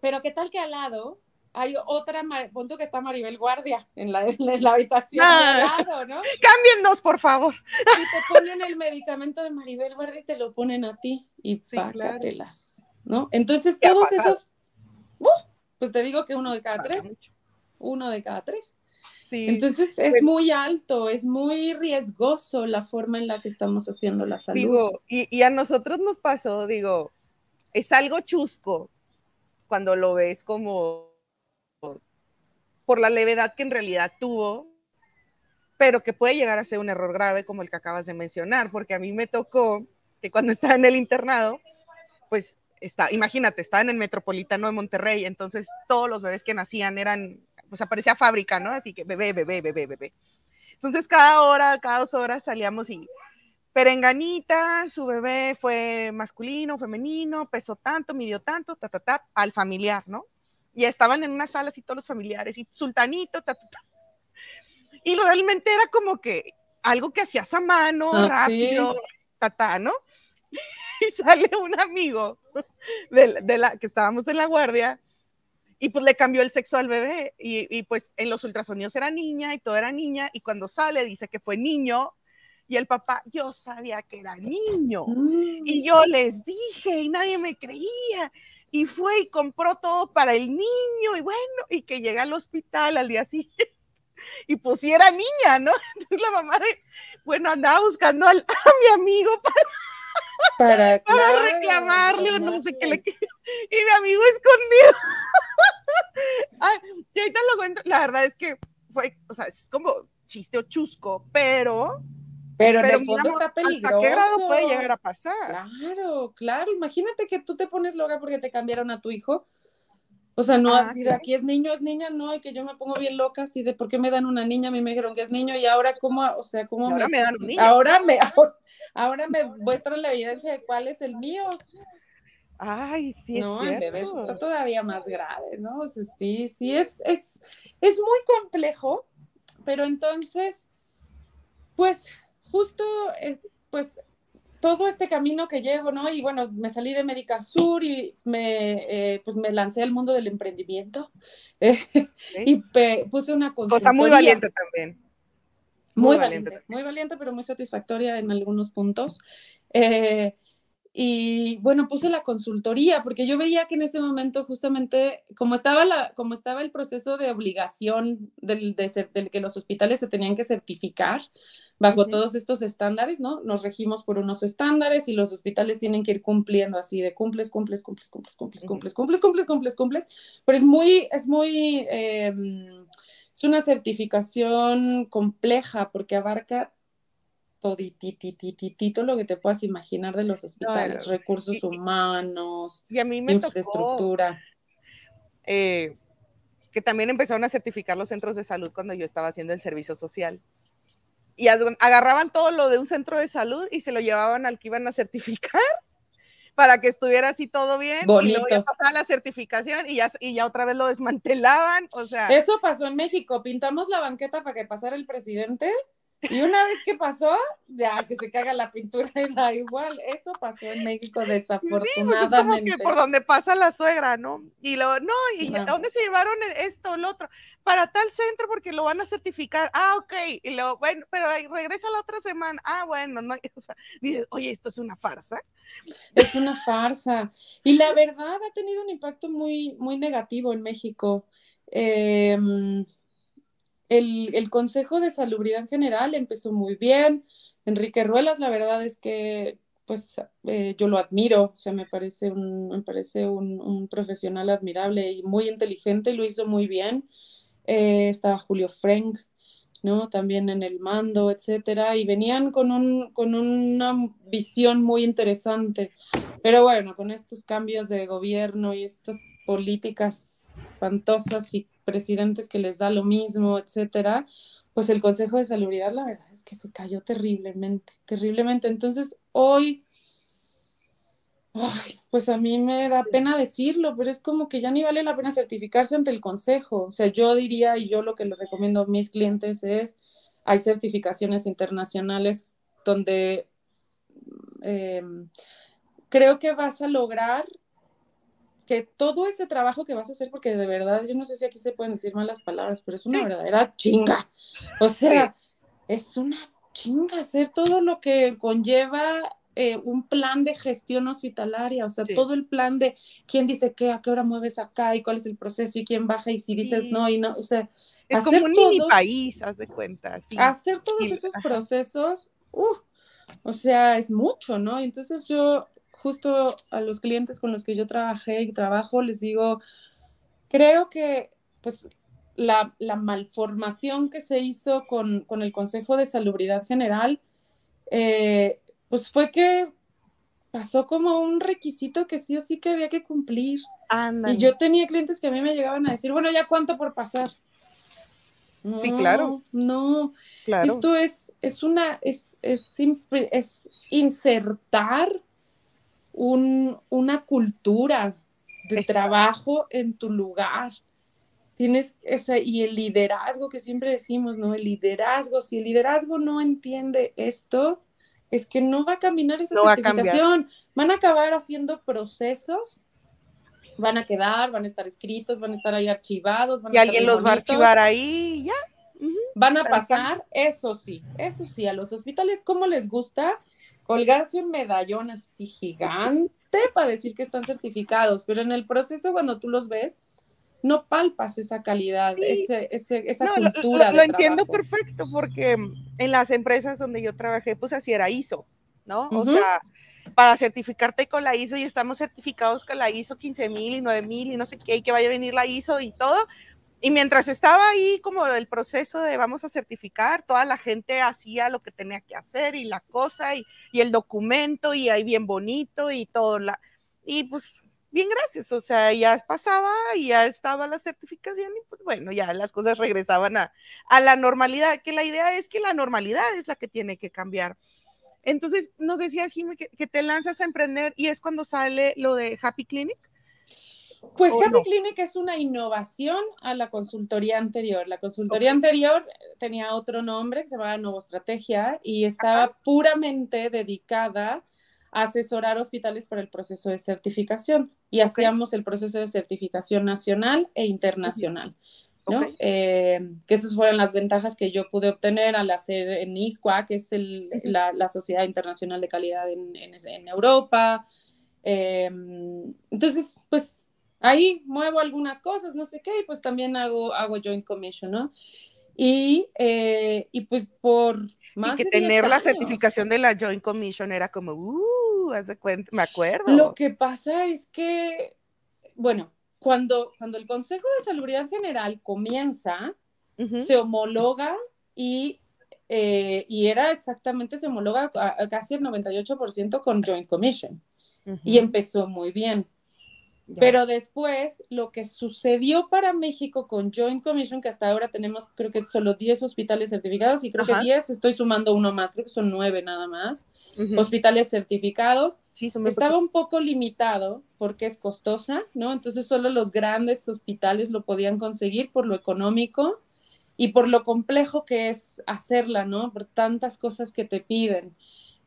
pero qué tal que al lado hay otra, punto que está Maribel Guardia en la, en la habitación ah, lado, ¿no? Cámbienos, por favor. Y te ponen el medicamento de Maribel Guardia y te lo ponen a ti y sí, pácatelas, ¿no? Entonces todos esos, ¡uh! pues te digo que uno de cada tres, uno de cada tres. Sí. Entonces es muy alto, es muy riesgoso la forma en la que estamos haciendo la salud. Digo, y, y a nosotros nos pasó, digo, es algo chusco cuando lo ves como por la levedad que en realidad tuvo, pero que puede llegar a ser un error grave como el que acabas de mencionar, porque a mí me tocó que cuando estaba en el internado, pues está, imagínate, estaba en el Metropolitano de Monterrey, entonces todos los bebés que nacían eran, pues aparecía fábrica, ¿no? Así que bebé, bebé, bebé, bebé. Entonces cada hora, cada dos horas salíamos y perenganita, su bebé fue masculino, femenino, pesó tanto, midió tanto, ta, ta, ta, al familiar, ¿no? y estaban en una sala así todos los familiares y sultanito, ta, ta, ta. y realmente era como que algo que hacías a mano, ah, rápido, ta, ¿no? Y sale un amigo de, de, la que estábamos en la guardia y pues le cambió el sexo al bebé y, y, pues en los ultrasonidos era niña y todo era niña y cuando sale dice que fue niño y el papá, yo sabía que era niño mm. y yo les dije y nadie me creía y fue y compró todo para el niño y bueno, y que llega al hospital al día siguiente y pues si era niña, ¿no? Entonces la mamá de, bueno, andaba buscando al, a mi amigo para, para, reclamarle o no sé qué le y mi amigo escondido. Ay, y ahorita lo cuento, la verdad es que fue, o sea, es como chiste o chusco, pero pero, en el fondo está peligroso. ¿Hasta qué grado puede llegar a pasar? Claro, claro. Imagínate que tú te pones loca porque te cambiaron a tu hijo. O sea, no así de aquí es niño, es niña, no, y que yo me pongo bien loca así de por qué me dan una niña, a mí me dijeron que es niño y ahora cómo, o sea, cómo ahora me, dan un niño. Ahora me, ahora, me muestran la evidencia de cuál es el mío. Ay, sí, es no, cierto. en bebés está todavía más grave, ¿no? O sea, sí, sí, es, es, es muy complejo, pero entonces, pues justo, eh, pues, todo este camino que llevo, ¿no? Y bueno, me salí de Médica Sur y me, eh, pues me lancé al mundo del emprendimiento y puse una Cosa muy valiente también. Muy, valiente, muy valiente, pero muy satisfactoria en algunos puntos. Eh, y bueno, puse la consultoría porque yo veía que en ese momento justamente como estaba, la, como estaba el proceso de obligación del, de ser, del que los hospitales se tenían que certificar bajo uh -huh. todos estos estándares, ¿no? Nos regimos por unos estándares y los hospitales tienen que ir cumpliendo así de cumples, cumples, cumples, cumples, cumples, uh -huh. cumples, cumples, cumples, cumples, cumples. Pero es muy, es muy, em, es una certificación compleja porque abarca todititititito lo que te puedas imaginar de los hospitales, recursos humanos, y a mí me infraestructura. Eh, que también empezaron a certificar los centros de salud cuando yo estaba haciendo el servicio social. Y agarraban todo lo de un centro de salud y se lo llevaban al que iban a certificar para que estuviera así todo bien Bonito. y luego ya pasaba la certificación y ya, y ya otra vez lo desmantelaban, o sea. Eso pasó en México, pintamos la banqueta para que pasara el presidente y una vez que pasó, ya que se caga la pintura y da igual. Eso pasó en México desafortunadamente. Sí, pues es como que por donde pasa la suegra, ¿no? Y luego, no, ¿y a dónde se llevaron esto, lo otro? Para tal centro porque lo van a certificar. Ah, ok. Y luego, bueno, pero regresa la otra semana. Ah, bueno, no. O sea, dices, oye, esto es una farsa. Es una farsa. Y la verdad ha tenido un impacto muy, muy negativo en México. Eh, el, Consejo de Salubridad General empezó muy bien. Enrique Ruelas, la verdad es que pues eh, yo lo admiro, o sea, me parece un, me parece un, profesional admirable y muy inteligente, lo hizo muy bien. Eh, estaba Julio Frank, ¿no? También en el mando, etcétera, y venían con, un, con una visión muy interesante. Pero bueno, con estos cambios de gobierno y estas políticas espantosas y presidentes que les da lo mismo, etcétera, pues el Consejo de Salubridad, la verdad es que se cayó terriblemente, terriblemente. Entonces, hoy pues a mí me da pena decirlo, pero es como que ya ni vale la pena certificarse ante el consejo. O sea, yo diría, y yo lo que le recomiendo a mis clientes es, hay certificaciones internacionales donde em, creo que vas a lograr que todo ese trabajo que vas a hacer, porque de verdad, yo no sé si aquí se pueden decir malas palabras, pero es una verdadera chinga. O sea, es una chinga hacer todo lo que conlleva eh, un plan de gestión hospitalaria, o sea, todo el plan de quién dice qué, a qué hora mueves acá y cuál es el proceso y quién baja y si dices no y no, o sea, es como un mini país, haz de cuenta. Hacer todos esos procesos, o sea, es mucho, ¿no? Entonces yo justo a los clientes con los que yo trabajé y trabajo les digo, creo que pues la, la malformación que se hizo con, con, el Consejo de Salubridad General eh, pues fue que pasó como un requisito que sí o sí que había que cumplir. Y yo tenía clientes que a mí me llegaban a decir, bueno, ya cuánto por pasar. sí, claro. No, claro. esto es, es una, es, es, es insertar un, una cultura de trabajo en tu lugar. Tienes ese, y el liderazgo que siempre decimos, ¿no? El liderazgo, si el liderazgo no entiende esto, es que no va a caminar esa certificación. van a acabar haciendo procesos, van a quedar, van a estar escritos, van a estar ahí archivados. y alguien los va a archivar ahí, ya. Van a pasar, eso sí, eso sí, a los hospitales, ¿cómo les gusta colgarse un medallón así gigante para decir que están certificados? Pero en el proceso, cuando tú los ves, no palpas esa calidad, esa cultura. Lo, lo entiendo perfecto porque en las empresas donde yo trabajé, pues así era ISO, ¿no? O sea, para certificarte con la ISO y estamos certificados con la ISO 15000 y 9000 y no sé qué, y que vaya a venir la ISO y todo. Y mientras estaba ahí como el proceso de vamos a certificar, toda la gente hacía lo que tenía que hacer y la cosa y, y el documento y ahí bien bonito y todo. La, y pues bien, gracias. O sea, ya pasaba y ya estaba la certificación y pues bueno, ya las cosas regresaban a, la normalidad, que la idea es que la normalidad es la que tiene que cambiar. Entonces, nos decías, Jimmy, que, que te lanzas a emprender y es cuando sale lo de Happy Clinic. Pues Happy Clinic es una innovación a la consultoría anterior. La consultoría anterior tenía otro nombre que se llamaba Nuevo Estrategia y estaba puramente dedicada asesorar hospitales para el proceso de certificación y hacíamos el proceso de certificación nacional e internacional. ¿no? Eh, que esas fueron las ventajas que yo pude obtener al hacer en ISQA, que es la, Sociedad Internacional de Calidad en, en, Europa. Em, entonces, pues ahí muevo algunas cosas, no sé qué, y pues también hago, hago Joint Commission, ¿no? Y, eh, y pues por sí, que tener la certificación de la Joint Commission era como, uh, haz de cuenta, me acuerdo. Lo que pasa es que, bueno, cuando, cuando el Consejo de Salubridad General comienza, se homologa y, eh, y era exactamente, se homologa casi el 98% con Joint Commission. Y empezó muy bien. Pero después, lo que sucedió para México con Joint Commission, que hasta ahora tenemos creo que solo 10 hospitales certificados y creo que 10, estoy sumando uno más, creo que son 9 nada más, hospitales certificados, sí, estaba un poco limitado porque es costosa, ¿no? Entonces solo los grandes hospitales lo podían conseguir por lo económico y por lo complejo que es hacerla, ¿no? Por tantas cosas que te piden.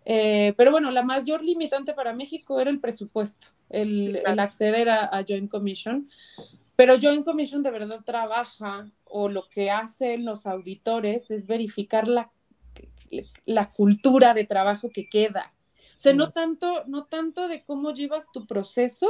Eh, pero bueno, la mayor limitante para México era el presupuesto, el, acceder a, Joint Commission. Pero Joint Commission de verdad trabaja o lo que hacen los auditores es verificar la, la cultura de trabajo que queda. O sea, no tanto, no tanto de cómo llevas tu proceso,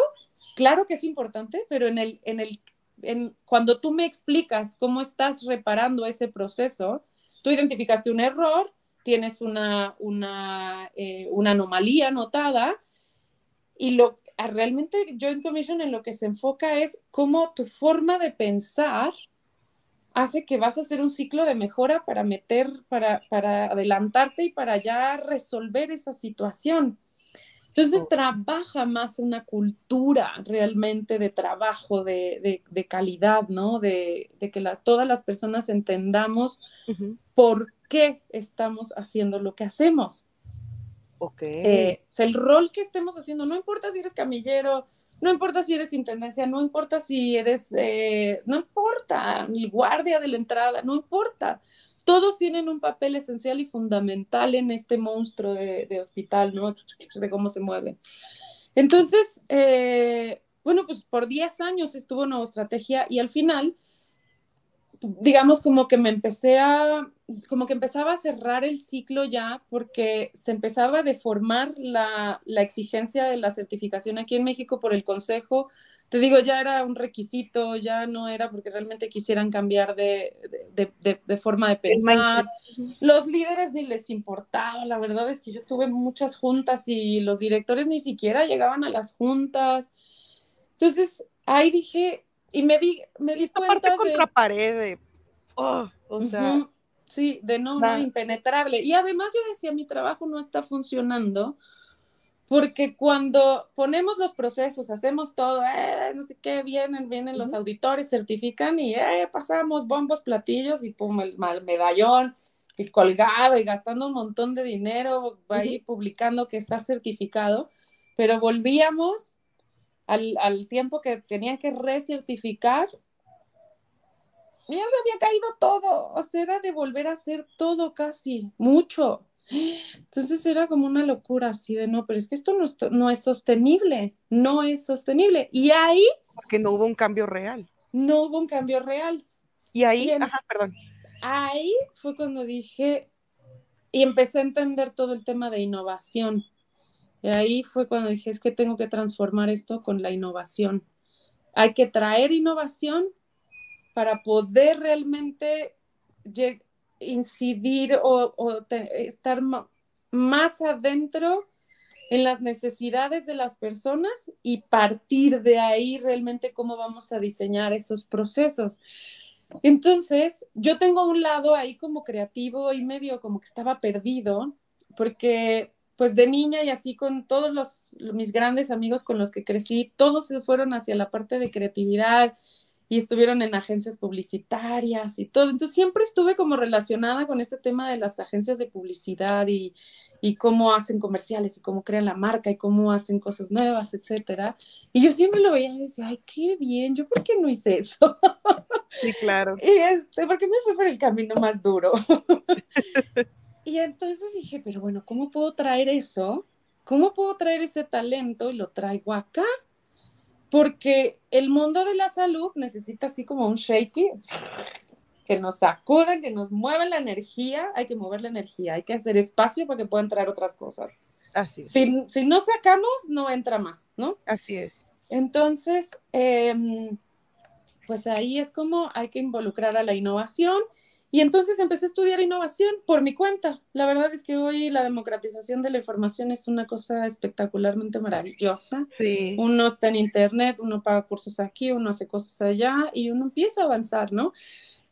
claro que es importante, pero en el, en el, en, cuando tú me explicas cómo estás reparando ese proceso, tú identificaste un error, tienes una, una, eh, una anomalía notada y lo realmente Joint Commission en lo que se enfoca es cómo tu forma de pensar hace que vas a hacer un ciclo de mejora para meter, para, para adelantarte y para ya resolver esa situación. Entonces oh. trabaja más una cultura realmente de trabajo, de, de, calidad, ¿no? De, de, que las, todas las personas entendamos por qué estamos haciendo lo que hacemos. Ok. Eh, o sea, el rol que estemos haciendo, no importa si eres camillero, no importa si eres intendencia, no importa si eres, eh, no importa, el guardia de la entrada, no importa todos tienen un papel esencial y fundamental en este monstruo de, hospital, ¿no? De cómo se mueven. Entonces, eh, bueno, pues por 10 años estuvo Nueva Estrategia y al final, digamos como que me empecé a, como que empezaba a cerrar el ciclo ya porque se empezaba a deformar la, la exigencia de la certificación aquí en México por el Consejo te digo, ya era un requisito, ya no era porque realmente quisieran cambiar de, forma de pensar. Los líderes ni les importaba, la verdad es que yo tuve muchas juntas y los directores ni siquiera llegaban a las juntas. Entonces, ahí dije, y me di, me di cuenta parte de... contra pared, oh, o sea... Sí, de no, no, impenetrable. Y además yo decía, mi trabajo no está funcionando porque cuando ponemos los procesos, hacemos todo, eh, no sé qué, vienen, vienen los auditores, certifican y eh, pasamos bombos, platillos y pum, el, medallón y colgado y gastando un montón de dinero ahí publicando que está certificado, pero volvíamos al, al tiempo que tenían que recertificar ya se había caído todo, o sea, era de volver a hacer todo casi, mucho. Entonces era como una locura así de no, pero es que esto no, no es sostenible, no es sostenible. Y ahí... Porque no hubo un cambio real. No hubo un cambio real. Y ahí, ajá, perdón. Ahí fue cuando dije, y empecé a entender todo el tema de innovación. Y ahí fue cuando dije, es que tengo que transformar esto con la innovación. Hay que traer innovación para poder realmente incidir o, estar más adentro en las necesidades de las personas y partir de ahí realmente cómo vamos a diseñar esos procesos. Entonces, yo tengo un lado ahí como creativo y medio como que estaba perdido, porque pues de niña y así con todos los, mis grandes amigos con los que crecí, todos se fueron hacia la parte de creatividad y estuvieron en agencias publicitarias y todo. Entonces siempre estuve como relacionada con este tema de las agencias de publicidad y, y, cómo hacen comerciales y cómo crean la marca y cómo hacen cosas nuevas, etcétera. Y yo siempre lo veía y decía, ay, qué bien, ¿yo por qué no hice eso? Sí, claro. y este, porque me fui por el camino más duro. y entonces dije, pero bueno, ¿cómo puedo traer eso? ¿Cómo puedo traer ese talento y lo traigo acá? porque el mundo de la salud necesita así como un shaky, que nos sacuden, que nos mueven la energía, hay que mover la energía, hay que hacer espacio para que puedan entrar otras cosas. Así es. Si, si no sacamos, no entra más, ¿no? Así es. Entonces, em, pues ahí es como hay que involucrar a la innovación y entonces empecé a estudiar innovación por mi cuenta. La verdad es que hoy la democratización de la información es una cosa espectacularmente maravillosa. Sí. Uno está en internet, uno paga cursos aquí, uno hace cosas allá y uno empieza a avanzar, ¿no?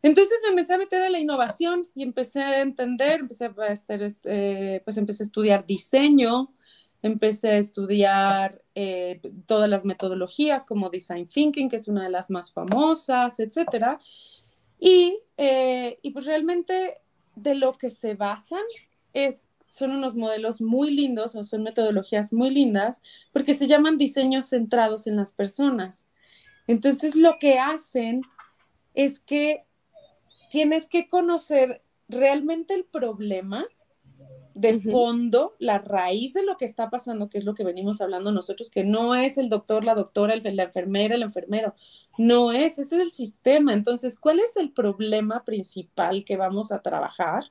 Entonces me empecé a meter a la innovación y empecé a entender, empecé a estar, pues empecé a estudiar diseño, empecé a estudiar eh, todas las metodologías como design thinking, que es una de las más famosas, etcétera. Y, eh, y pues realmente de lo que se basan es, son unos modelos muy lindos o son metodologías muy lindas porque se llaman diseños centrados en las personas. Entonces lo que hacen es que tienes que conocer realmente el problema de fondo, la raíz de lo que está pasando, que es lo que venimos hablando nosotros, que no es el doctor, la doctora, la enfermera, el enfermero, no es, ese es el sistema. Entonces, ¿cuál es el problema principal que vamos a trabajar?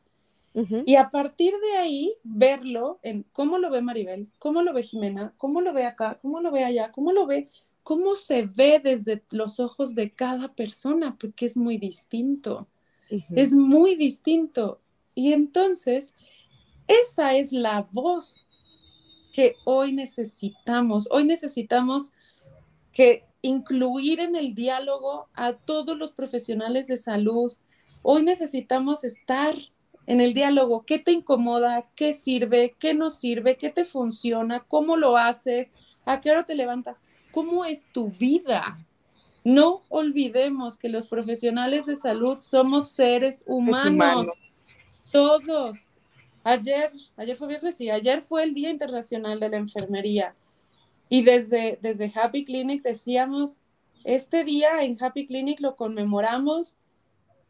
Y a partir de ahí, verlo en cómo lo ve Maribel, cómo lo ve Jimena, cómo lo ve acá, cómo lo ve allá, cómo lo ve, cómo se ve desde los ojos de cada persona, porque es muy distinto. Es muy distinto. Y entonces, esa es la voz que hoy necesitamos. Hoy necesitamos que incluir en el diálogo a todos los profesionales de salud. Hoy necesitamos estar en el diálogo. ¿Qué te incomoda? ¿Qué sirve? ¿Qué no sirve? ¿Qué te funciona? ¿Cómo lo haces? ¿A qué hora te levantas? ¿Cómo es tu vida? No olvidemos que los profesionales de salud somos seres humanos. Todos. Ayer, ayer fue viernes y ayer fue el Día Internacional de la Enfermería. Y desde, desde Happy Clinic decíamos, este día en Happy Clinic lo conmemoramos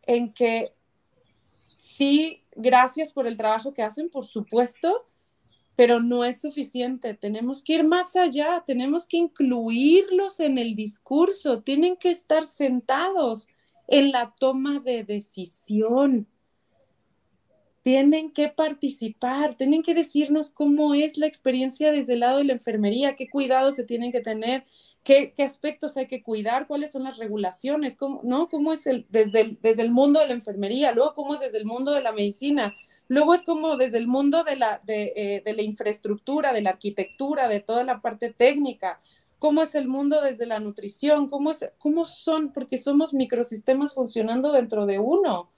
en que sí, gracias por el trabajo que hacen, por supuesto, pero no es suficiente. Tenemos que ir más allá, tenemos que incluirlos en el discurso, tienen que estar sentados en la toma de decisión tienen que participar, tienen que decirnos cómo es la experiencia desde el lado de la enfermería, qué cuidados se tienen que tener, qué, aspectos hay que cuidar, cuáles son las regulaciones, cómo, ¿no? cómo es el, desde, el, desde el mundo de la enfermería, luego cómo es desde el mundo de la medicina, luego es como desde el mundo de la, de, eh, de la infraestructura, de la arquitectura, de toda la parte técnica, cómo es el mundo desde la nutrición, cómo, es, cómo son, porque somos microsistemas funcionando dentro de uno.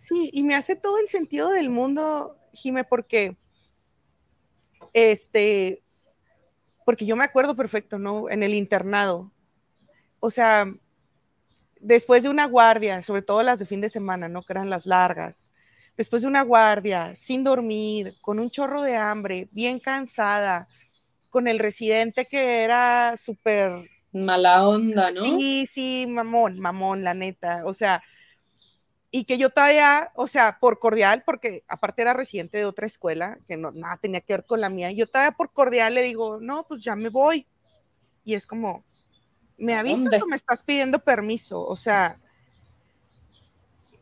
Sí, y me hace todo el sentido del mundo, Jime, porque este, porque yo me acuerdo perfecto, ¿no? En el internado. O sea, después de una guardia, sobre todo las de fin de semana, ¿no? Que eran las largas. Después de una guardia, sin dormir, con un chorro de hambre, bien cansada, con el residente que era súper... Mala onda, ¿no? Sí, sí, mamón, mamón, la neta. O sea, y que yo todavía, o sea, por cordial, porque aparte era residente de otra escuela, que no, nada tenía que ver con la mía, yo todavía por cordial le digo, no, pues ya me voy. Y es como, ¿me avisas o me estás pidiendo permiso? O sea,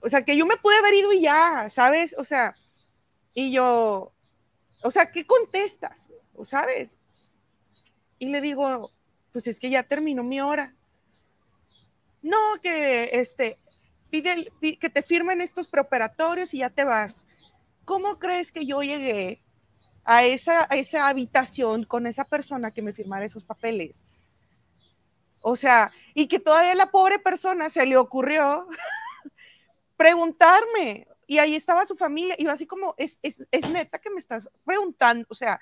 o sea, que yo me pude haber ido y ya, ¿sabes? O sea, y yo, o sea, ¿qué contestas? ¿Sabes? Y le digo, pues es que ya terminó mi hora. No, que este, pide, que te firmen estos preoperatorios y ya te vas. ¿Cómo crees que yo llegué a esa, a esa habitación con esa persona que me firmara esos papeles? O sea, y que todavía la pobre persona se le ocurrió preguntarme. Y ahí estaba su familia. Y así como, es, es, es neta que me estás preguntando. O sea,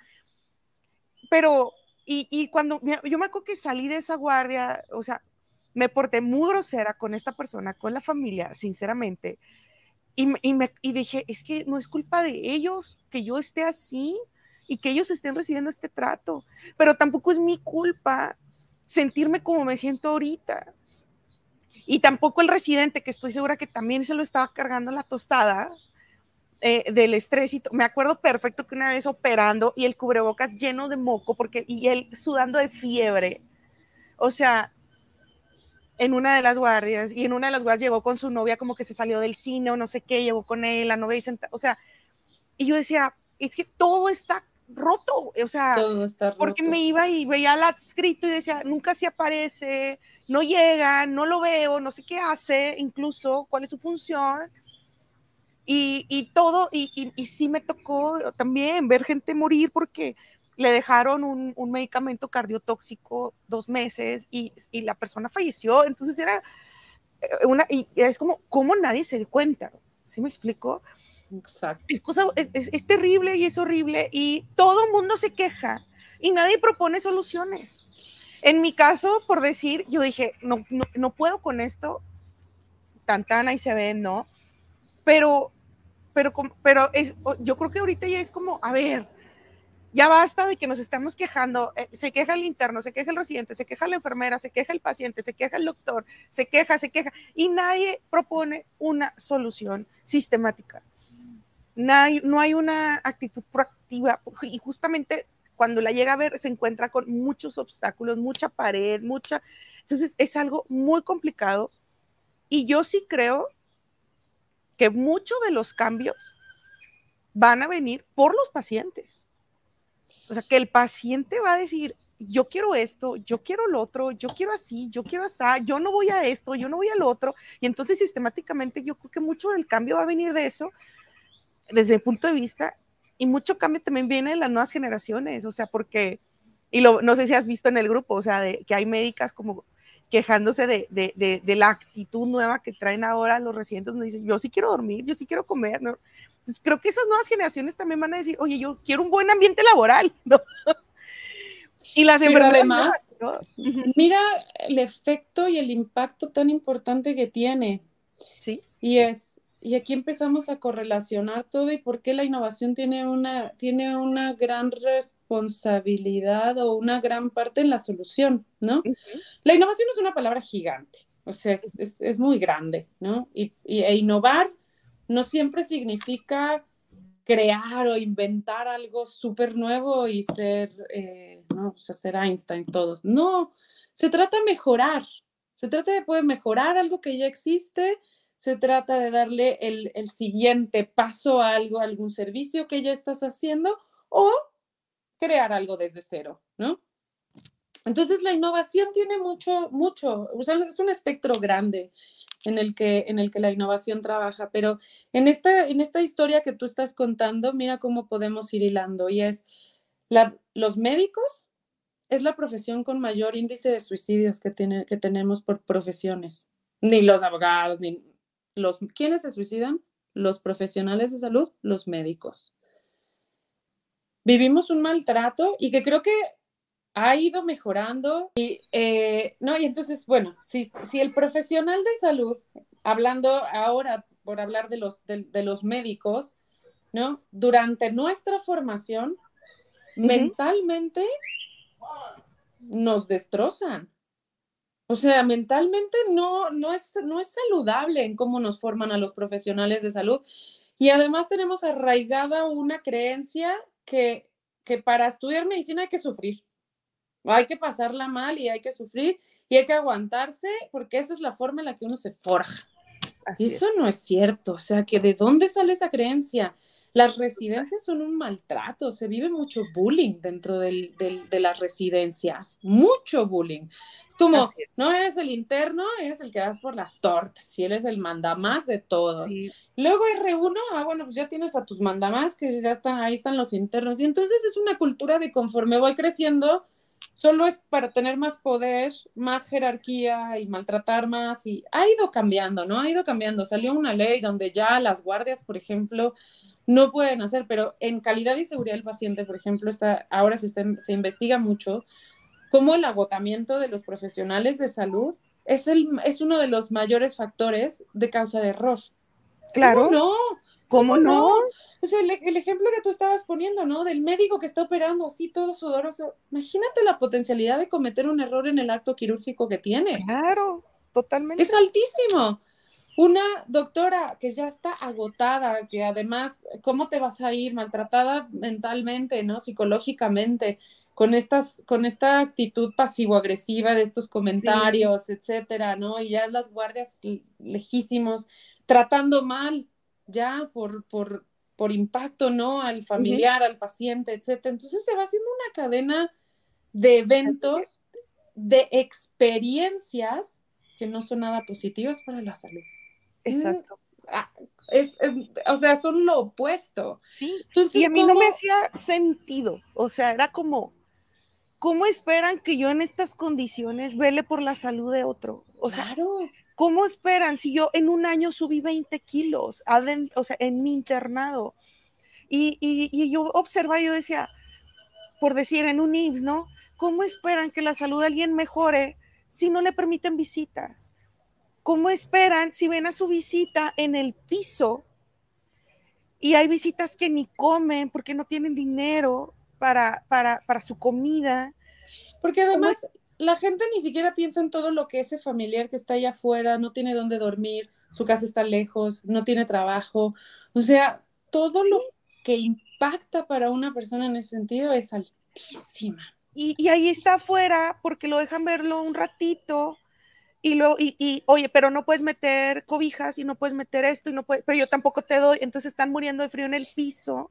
pero, y, y cuando yo me acuerdo que salí de esa guardia, o sea, me porté muy grosera con esta persona, con la familia, sinceramente. Y, y, me, y dije, es que no es culpa de ellos que yo esté así y que ellos estén recibiendo este trato, pero tampoco es mi culpa sentirme como me siento ahorita. Y tampoco el residente, que estoy segura que también se lo estaba cargando la tostada eh, del estrés. Y me acuerdo perfecto que una vez operando y el cubrebocas lleno de moco, porque y él sudando de fiebre. O sea, en una de las guardias y en una de las guardias llegó con su novia como que se salió del cine o no sé qué, llegó con él, la novia y senta, o sea, y yo decía, es que todo está roto, o sea, porque me iba y veía el adscrito y decía, nunca se aparece, no llega, no lo veo, no sé qué hace, incluso cuál es su función. Y, y todo, y, y, y sí me tocó también ver gente morir porque le dejaron un, medicamento cardiotóxico dos meses y, la persona falleció. Entonces era eh, una, y es como, ¿cómo nadie se dio cuenta? ¿Sí me explico? Exacto. Es, cosa, es, terrible y es horrible y todo el mundo se queja y nadie propone soluciones. En mi caso, por decir, yo dije, no, no, puedo con esto, tantana y se ve, ¿no? Pero, pero, pero es, yo creo que ahorita ya es como, a ver, ya basta de que nos estemos quejando. Eh, se queja el interno, se queja el residente, se queja la enfermera, se queja el paciente, se queja el doctor, se queja, se queja. Y nadie propone una solución sistemática. no hay una actitud proactiva. Y justamente cuando la llega a ver, se encuentra con muchos obstáculos, mucha pared, mucha. Entonces es algo muy complicado. Y yo sí creo que muchos de los cambios van a venir por los pacientes o sea, que el paciente va a decir, yo quiero esto, yo quiero lo otro, yo quiero así, yo quiero así, yo no voy a esto, yo no voy al otro. Y entonces sistemáticamente yo creo que mucho del cambio va a venir de eso, desde el punto de vista, y mucho cambio también viene de las nuevas generaciones, o sea, porque, y lo, no sé si has visto en el grupo, o sea, de, que hay médicas como quejándose de, de, de, la actitud nueva que traen ahora los residentes, nos dicen, yo sí quiero dormir, yo sí quiero comer, ¿no? Entonces, creo que esas nuevas generaciones también van a decir, oye, yo quiero un buen ambiente laboral, ¿no? Y las Pero además, mira el efecto y el impacto tan importante que tiene. Sí. Y es, y aquí empezamos a correlacionar todo y por qué la innovación tiene una, tiene una gran responsabilidad o una gran parte en la solución, ¿no? La innovación es una palabra gigante, o sea, es, es, es muy grande, ¿no? Y, y, e innovar no siempre significa crear o inventar algo súper nuevo y ser, eh, no, o sea, ser Einstein todos. No, se trata de mejorar, se trata de poder mejorar algo que ya existe, se trata de darle el, el siguiente paso a algo, algún servicio que ya estás haciendo o crear algo desde cero, ¿no? Entonces la innovación tiene mucho, mucho, o sea, es un espectro grande en el que, en el que la innovación trabaja. Pero en esta, en esta historia que tú estás contando, mira cómo podemos ir hilando. Y es, la, los médicos es la profesión con mayor índice de suicidios que, tiene, que tenemos por profesiones. Ni los abogados, ni los... ¿Quiénes se suicidan? Los profesionales de salud, los médicos. Vivimos un maltrato y que creo que ha ido mejorando y, eh, no, y entonces, bueno, si, si, el profesional de salud, hablando ahora por hablar de los, de, los médicos, ¿no? Durante nuestra formación, mentalmente nos destrozan. O sea, mentalmente no, no, es, no es saludable en cómo nos forman a los profesionales de salud. Y además tenemos arraigada una creencia que, que para estudiar medicina hay que sufrir. Hay que pasarla mal y hay que sufrir y hay que aguantarse porque esa es la forma en la que uno se forja. Eso no es cierto, o sea, que de dónde sale esa creencia. Las residencias son un maltrato, se vive mucho bullying dentro del, de las residencias, mucho bullying. Es como, no eres el interno, eres el que vas por las tortas, y eres el mandamás de todos. Luego R1, ah, bueno, pues ya tienes a tus mandamás que ya están, ahí están los internos. Y entonces es una cultura de conforme voy creciendo, solo es para tener más poder, más jerarquía y maltratar más y ha ido cambiando, ¿no? Ha ido cambiando. Salió una ley donde ya las guardias, por ejemplo, no pueden hacer, pero en calidad y seguridad del paciente, por ejemplo, está, ahora se, se investiga mucho cómo el agotamiento de los profesionales de salud es, el, es uno de los mayores factores de causa de error. Claro. no? ¿Cómo no? O sea, el, ejemplo que tú estabas poniendo, ¿no? Del médico que está operando así todo sudoroso. Imagínate la potencialidad de cometer un error en el acto quirúrgico que tiene. Claro, totalmente. Es altísimo. Una doctora que ya está agotada, que además, ¿cómo te vas a ir maltratada mentalmente, ¿no? Psicológicamente, con, estas, con esta actitud pasivo-agresiva de estos comentarios, etcétera, ¿no? Y ya las guardias lejísimos tratando mal ya por, por, por impacto, ¿no? Al familiar, al paciente, etcétera. Entonces se va haciendo una cadena de eventos, de experiencias que no son nada positivas para la salud. Exacto. Ah, es, o sea, son lo opuesto. Sí. Entonces, y a mí no me hacía sentido. O sea, era como, ¿cómo esperan que yo en estas condiciones vele por la salud de otro? O claro. ¿Cómo esperan si yo en un año subí 20 kilos, o sea, en mi internado? Y, y, yo observaba, yo decía, por decir, en un IMSS, ¿no? ¿Cómo esperan que la salud de alguien mejore si no le permiten visitas? ¿Cómo esperan si ven a su visita en el piso y hay visitas que ni comen porque no tienen dinero para, para, para su comida? Porque además la gente ni siquiera piensa en todo lo que ese familiar que está allá afuera no tiene dónde dormir, su casa está lejos, no tiene trabajo. O sea, todo lo que impacta para una persona en ese sentido es altísima. Y, ahí está afuera porque lo dejan verlo un ratito y luego, y, y, oye, pero no puedes meter cobijas y no puedes meter esto y no puedes, pero yo tampoco te doy, entonces están muriendo de frío en el piso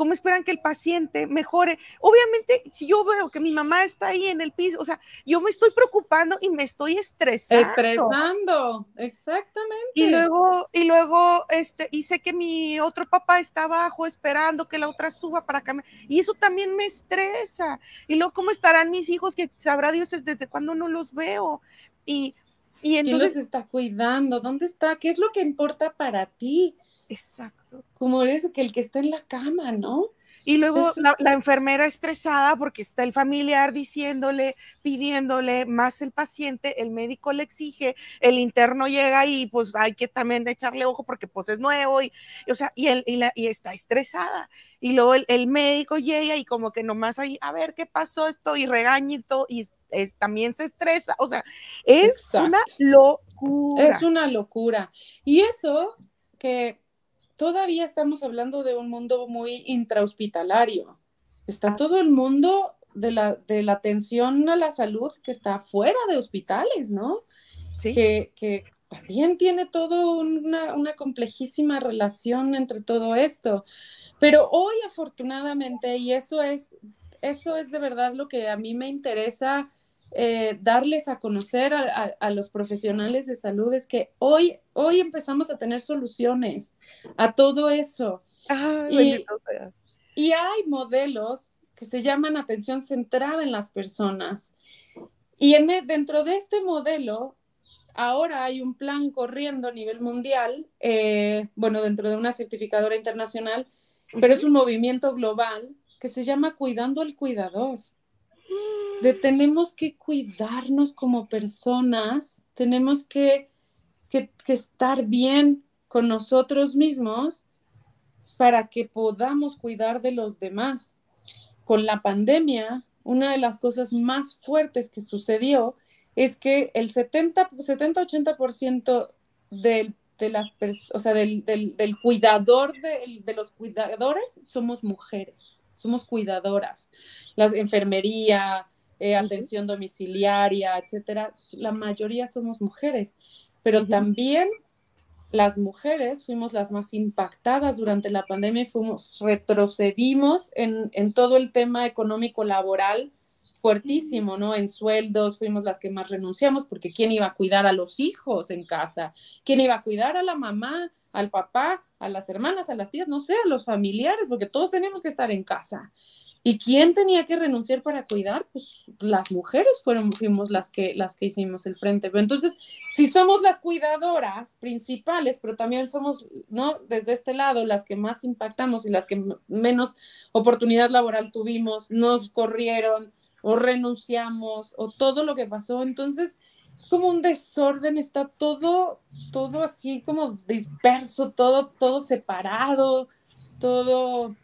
¿Cómo esperan que el paciente mejore? Obviamente, si yo veo que mi mamá está ahí en el piso, o sea, yo me estoy preocupando y me estoy estresando. Estresando, exactamente. Y luego, y luego, este, y sé que mi otro papá está abajo esperando que la otra suba para que y eso también me estresa. Y luego, ¿cómo estarán mis hijos que sabrá Dios desde cuándo no los veo? Y, y entonces... ¿Quién los está cuidando? ¿Dónde está? ¿Qué es lo que importa para ti? Exacto. Como eres que el que está en la cama, ¿no? Y luego la, enfermera estresada porque está el familiar diciéndole, pidiéndole más el paciente, el médico le exige, el interno llega y pues hay que también echarle ojo porque pues es nuevo y, o sea, y, y, la, y está estresada. Y luego el, médico llega y como que nomás ahí, a ver qué pasó esto y regañito y es, también se estresa. O sea, es una locura. Es una locura. Y eso que todavía estamos hablando de un mundo muy intrahospitalario. Está todo el mundo de la, de la atención a la salud que está fuera de hospitales, ¿no? Sí. Que, que también tiene todo una, una, complejísima relación entre todo esto. Pero hoy, afortunadamente, y eso es, eso es de verdad lo que a mí me interesa eh, darles a conocer a, los profesionales de salud es que hoy, hoy empezamos a tener soluciones a todo eso. y, y, hay modelos que se llaman atención centrada en las personas. Y en, e, dentro de este modelo, ahora hay un plan corriendo a nivel mundial, eh, bueno, dentro de una certificadora internacional, pero es un movimiento global que se llama Cuidando al Cuidador de tenemos que cuidarnos como personas, tenemos que, que, estar bien con nosotros mismos para que podamos cuidar de los demás. Con la pandemia, una de las cosas más fuertes que sucedió es que el 70-80% del, de o sea, del, del, cuidador de, los cuidadores somos mujeres, somos cuidadoras. Las enfermería, eh, atención domiciliaria, etcétera, la mayoría somos mujeres, pero también las mujeres fuimos las más impactadas durante la pandemia y fuimos, retrocedimos en, en todo el tema económico laboral fuertísimo, ¿no? En sueldos fuimos las que más renunciamos porque ¿quién iba a cuidar a los hijos en casa? ¿Quién iba a cuidar a la mamá, al papá, a las hermanas, a las tías? No sé, a los familiares, porque todos tenemos que estar en casa. ¿Y quién tenía que renunciar para cuidar? Pues las mujeres fueron, fuimos las que, las que hicimos el frente. Pero entonces, si somos las cuidadoras principales, pero también somos, ¿no? Desde este lado, las que más impactamos y las que menos oportunidad laboral tuvimos, nos corrieron o renunciamos o todo lo que pasó. Entonces, es como un desorden, está todo, todo así como disperso, todo, todo separado, todo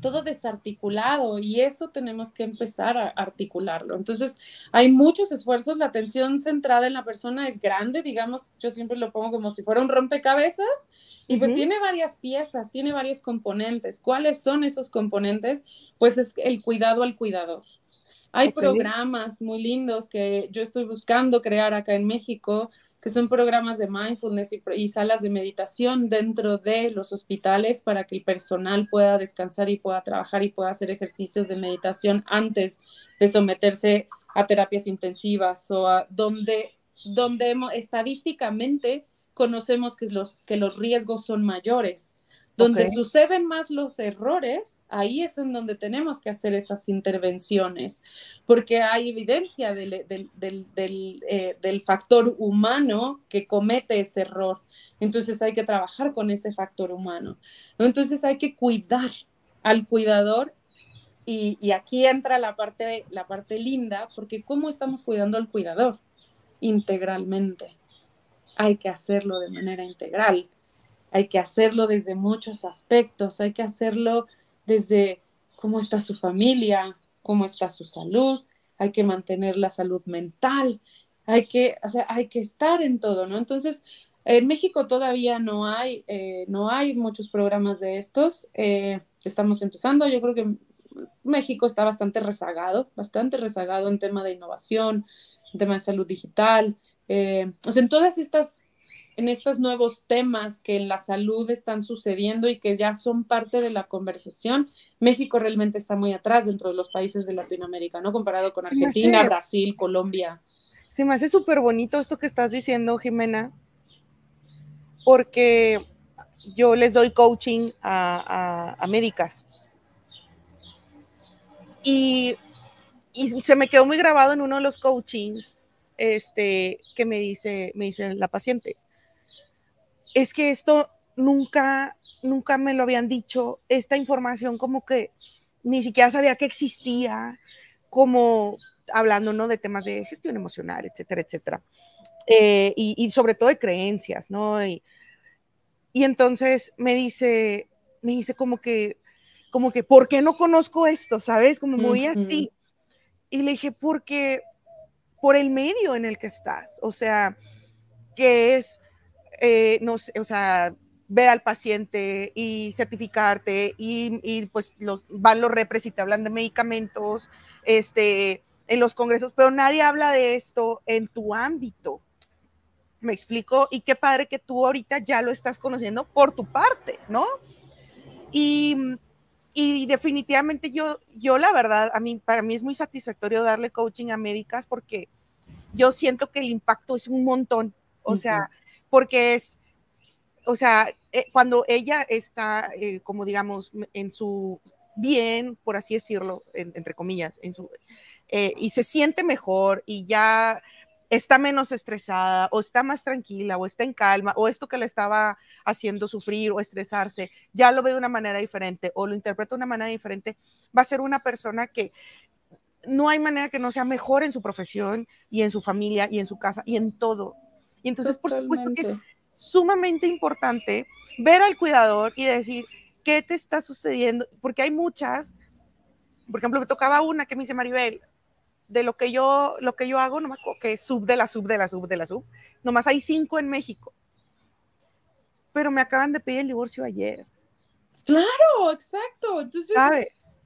todo desarticulado y eso tenemos que empezar a articularlo. Entonces, hay muchos esfuerzos, la atención centrada en la persona es grande, digamos, yo siempre lo pongo como si fuera un rompecabezas y pues tiene varias piezas, tiene varios componentes. ¿Cuáles son esos componentes? Pues es el cuidado al cuidador. Hay programas muy lindos que yo estoy buscando crear acá en México que son programas de mindfulness y, salas de meditación dentro de los hospitales para que el personal pueda descansar y pueda trabajar y pueda hacer ejercicios de meditación antes de someterse a terapias intensivas o a donde, donde estadísticamente conocemos que los, que los riesgos son mayores. Donde suceden más los errores, ahí es en donde tenemos que hacer esas intervenciones, porque hay evidencia del, del, eh, del, factor humano que comete ese error. Entonces hay que trabajar con ese factor humano. Entonces hay que cuidar al cuidador y, y, aquí entra la parte, la parte linda, porque ¿cómo estamos cuidando al cuidador? Integralmente. Hay que hacerlo de manera integral hay que hacerlo desde muchos aspectos, hay que hacerlo desde cómo está su familia, cómo está su salud, hay que mantener la salud mental, hay que, o sea, hay que estar en todo, ¿no? Entonces, en México todavía no hay, eh, no hay muchos programas de estos. Eh, estamos empezando. Yo creo que México está bastante rezagado, bastante rezagado en tema de innovación, en tema de salud digital. Eh, o sea, en todas estas en estos nuevos temas que en la salud están sucediendo y que ya son parte de la conversación, México realmente está muy atrás dentro de los países de Latinoamérica, ¿no? Comparado con Argentina, Brasil, Colombia. Se me hace súper bonito esto que estás diciendo, Jimena, porque yo les doy coaching a, a, médicas. Y, y se me quedó muy grabado en uno de los coachings este, que me dice, me dice la paciente, es que esto nunca, nunca me lo habían dicho, esta información como que ni siquiera sabía que existía, como hablando ¿no? de temas de gestión emocional, etcétera, etcétera. Eh, y, sobre todo de creencias, ¿no? Y, y, entonces me dice, me dice como que, como que, ¿por qué no conozco esto? ¿Sabes? Como muy así. Y le dije, porque por el medio en el que estás, o sea, que es, eh, no o sea, ver al paciente y certificarte y, y, pues los, van los repres y te hablan de medicamentos, este, en los congresos, pero nadie habla de esto en tu ámbito. Me explico, y qué padre que tú ahorita ya lo estás conociendo por tu parte, ¿no? Y, y definitivamente yo, yo la verdad, a mí, para mí es muy satisfactorio darle coaching a médicas porque yo siento que el impacto es un montón, o sea, porque es, o sea, eh, cuando ella está, eh, como digamos, en su bien, por así decirlo, entre comillas, en su, eh, y se siente mejor y ya está menos estresada o está más tranquila o está en calma o esto que le estaba haciendo sufrir o estresarse, ya lo ve de una manera diferente o lo interpreta de una manera diferente, va a ser una persona que no hay manera que no sea mejor en su profesión y en su familia y en su casa y en todo. Y entonces, por supuesto que es sumamente importante ver al cuidador y decir, ¿qué te está sucediendo? Porque hay muchas, por ejemplo, me tocaba una que me dice Maribel, de lo que yo, lo que yo hago, no me acuerdo que es sub de la sub de la sub de la sub, nomás hay cinco en México. Pero me acaban de pedir el divorcio ayer. Claro, exacto. Entonces, ¿sabes?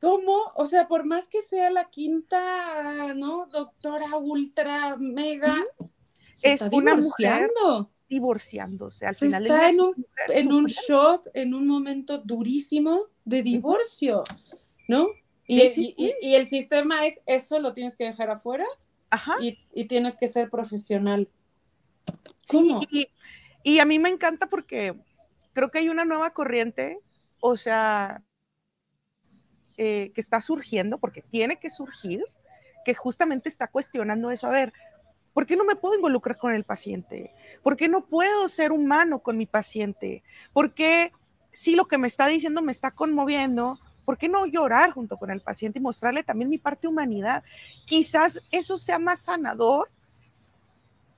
¿Cómo? O sea, por más que sea la quinta, ¿no? Doctora ultra mega, es una mujer divorciándose. Al final está en un, en un shock, en un momento durísimo de divorcio, ¿no? Y, el sistema es, eso lo tienes que dejar afuera Y, tienes que ser profesional. ¿Cómo? y, a mí me encanta porque creo que hay una nueva corriente, o sea, eh, que está surgiendo, porque tiene que surgir, que justamente está cuestionando eso. A ver, ¿por qué no me puedo involucrar con el paciente? ¿Por qué no puedo ser humano con mi paciente? ¿Por qué si lo que me está diciendo me está conmoviendo? ¿por qué no llorar junto con el paciente y mostrarle también mi parte humanidad? Quizás eso sea más sanador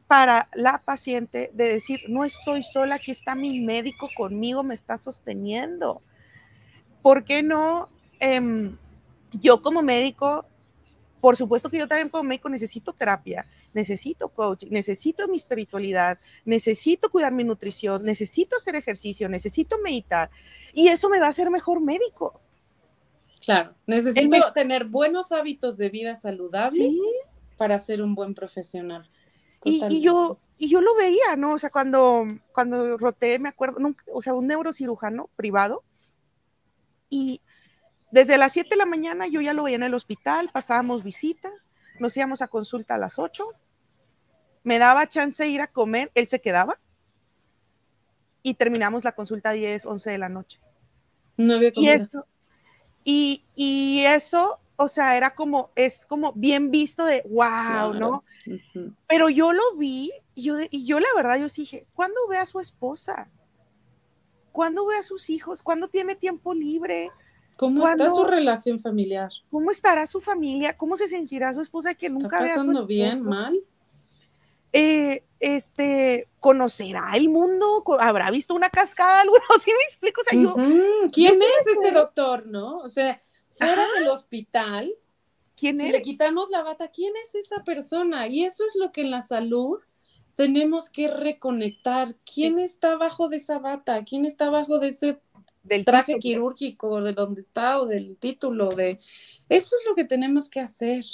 para la paciente de decir, no estoy sola, aquí está mi médico conmigo, me está sosteniendo. ¿Por qué no? Em, yo como médico, por supuesto que yo también como médico necesito terapia, necesito coaching, necesito mi espiritualidad, necesito cuidar mi nutrición, necesito hacer ejercicio, necesito meditar y eso me va a hacer mejor médico. Claro, necesito tener buenos hábitos de vida saludable para ser un buen profesional. Y, yo, y yo lo veía, ¿no? O sea, cuando, cuando roté, me acuerdo, o sea, un neurocirujano privado, y desde las 7 de la mañana yo ya lo veía en el hospital, pasábamos visita, nos íbamos a consulta a las 8, me daba chance de ir a comer, él se quedaba, y terminamos la consulta a 10, 11 de la noche. No había Y eso, y, eso, o sea, era como, es como bien visto de, wow, ¿no? Pero yo lo vi y yo, y yo la verdad, yo dije, ¿cuándo ve a su esposa? ¿Cuándo ve a sus hijos? ¿Cuándo tiene tiempo libre? ¿Cómo está su relación familiar? ¿Cómo estará su familia? ¿Cómo se sentirá su esposa que nunca vea a su esposo? bien, mal? Eh, este, conocerá el mundo, habrá visto una cascada, alguno, ¿sí me explico? O sea, yo, ¿Quién es ese doctor, no? O sea, fuera del hospital, ¿quién si le quitamos la bata, ¿quién es esa persona? Y eso es lo que en la salud tenemos que reconectar. ¿Quién está abajo de esa bata? ¿Quién está abajo de ese del traje quirúrgico, de donde está o del título? De... Eso es lo que tenemos que hacer.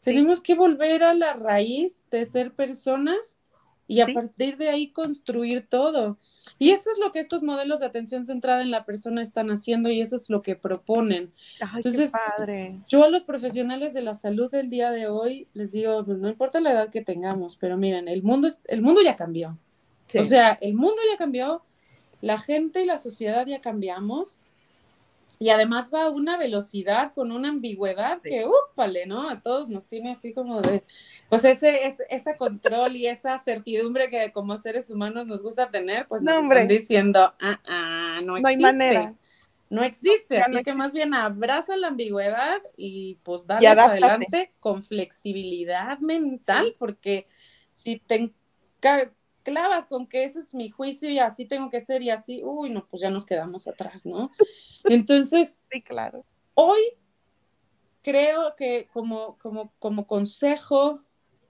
Tenemos que volver a la raíz de ser personas y a partir de ahí construir todo. Y eso es lo que estos modelos de atención centrada en la persona están haciendo y eso es lo que proponen. Entonces, padre. yo a los profesionales de la salud del día de hoy les digo, pues, no importa la edad que tengamos, pero miren, el mundo, el mundo ya cambió. O sea, el mundo ya cambió, la gente y la sociedad ya cambiamos. Y además va a una velocidad con una ambigüedad que, úpale, ¿no? A todos nos tiene así como de, pues ese, ese, ese control y esa certidumbre que como seres humanos nos gusta tener, pues nos están diciendo, ah, ah, no existe. No hay manera. No existe, así que más bien abraza la ambigüedad y pues dale para adelante con flexibilidad mental, porque si te clavas con que ese es mi juicio y así tengo que ser y así, uy, no, pues ya nos quedamos atrás, ¿no? Entonces, sí, claro. Hoy creo que como, como, como consejo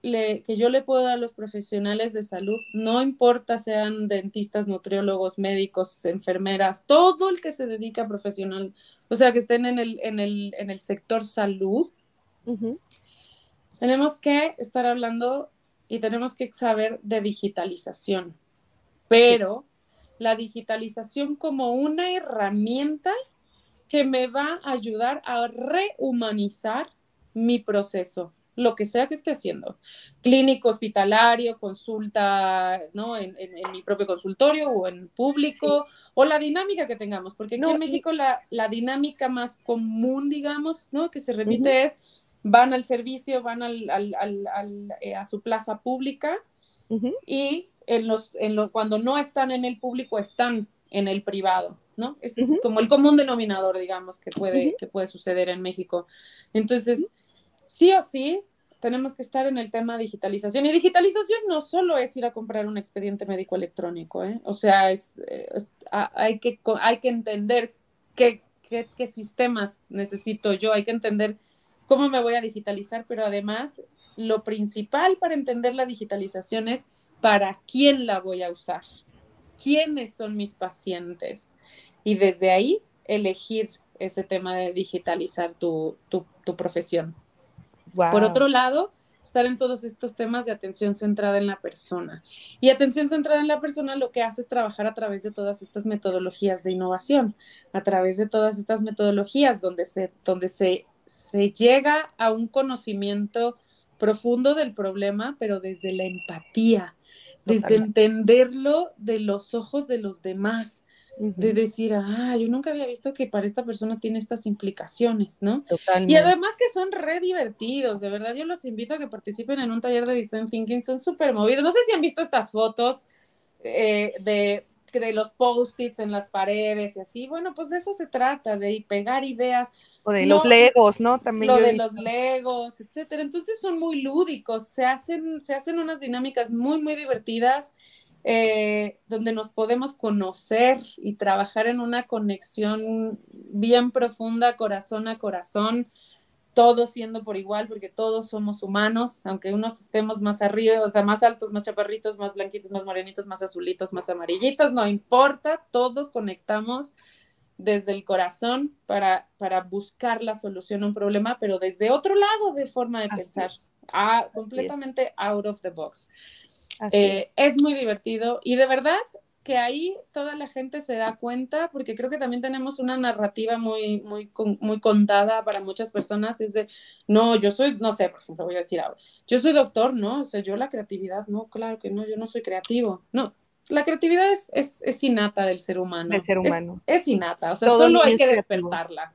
le, que yo le puedo dar a los profesionales de salud, no importa sean dentistas, nutriólogos, médicos, enfermeras, todo el que se dedica profesional, o sea, que estén en el, en el, en el sector salud, tenemos que estar hablando y tenemos que saber de digitalización, pero la digitalización como una herramienta que me va a ayudar a rehumanizar mi proceso, lo que sea que esté haciendo, clínico, hospitalario, consulta, ¿no? En, mi propio consultorio o en público, o la dinámica que tengamos, porque aquí en México la, la, dinámica más común, digamos, ¿no? Que se repite es van al servicio, van al, eh, a su plaza pública y en los, en lo, cuando no están en el público están en el privado, ¿no? Ese es como el común denominador, digamos, que puede, que puede suceder en México. Entonces, sí o sí, tenemos que estar en el tema digitalización. Y digitalización no solo es ir a comprar un expediente médico electrónico, ¿eh? O sea, es, hay, que, hay que entender qué, qué, qué sistemas necesito yo, hay que entender cómo me voy a digitalizar, pero además lo principal para entender la digitalización es para quién la voy a usar, quiénes son mis pacientes y desde ahí elegir ese tema de digitalizar tu, profesión. Por otro lado, estar en todos estos temas de atención centrada en la persona. Y atención centrada en la persona lo que hace es trabajar a través de todas estas metodologías de innovación, a través de todas estas metodologías donde se, donde se se llega a un conocimiento profundo del problema, pero desde la empatía, desde entenderlo de los ojos de los demás, de decir, ah, yo nunca había visto que para esta persona tiene estas implicaciones, ¿no? Y además que son re divertidos, de verdad, yo los invito a que participen en un taller de Design Thinking, son súper movidos. No sé si han visto estas fotos eh, de de los post-its en las paredes y así, bueno, pues de eso se trata, de pegar ideas. O de los legos, ¿no? También. Lo de los legos, etcétera. Entonces son muy lúdicos, se hacen, se hacen unas dinámicas muy, muy divertidas. Eh, donde nos podemos conocer y trabajar en una conexión bien profunda, corazón a corazón, todos siendo por igual, porque todos somos humanos, aunque unos estemos más arriba, o sea, más altos, más chaparritos, más blanquitos, más morenitos, más azulitos, más amarillitos, no importa, todos conectamos desde el corazón para, para buscar la solución a un problema, pero desde otro lado de forma de pensar, completamente out of the box. Eh, es muy divertido y de verdad que ahí toda la gente se da cuenta, porque creo que también tenemos una narrativa muy, muy, muy contada para muchas personas, es de, no, yo soy, no sé, por ejemplo, voy a decir ahora, yo soy doctor, ¿no? O sea, yo la creatividad, no, claro que no, yo no soy creativo, no. La creatividad es, es, es innata del ser humano. Del ser humano. Es, innata, o sea, solo hay que despertarla.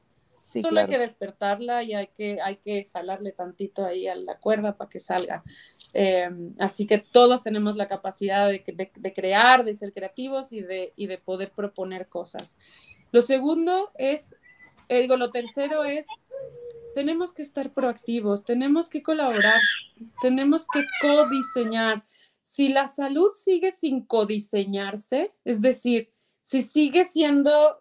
Solo hay que despertarla y hay que, hay que jalarle tantito ahí a la cuerda para que salga. Em, así que todos tenemos la capacidad de, crear, de ser creativos y de, de, poder proponer cosas. Lo segundo es, eh, digo, lo tercero es, tenemos que estar proactivos, tenemos que colaborar, tenemos que codiseñar. Si la salud sigue sin codiseñarse, es decir, si sigue siendo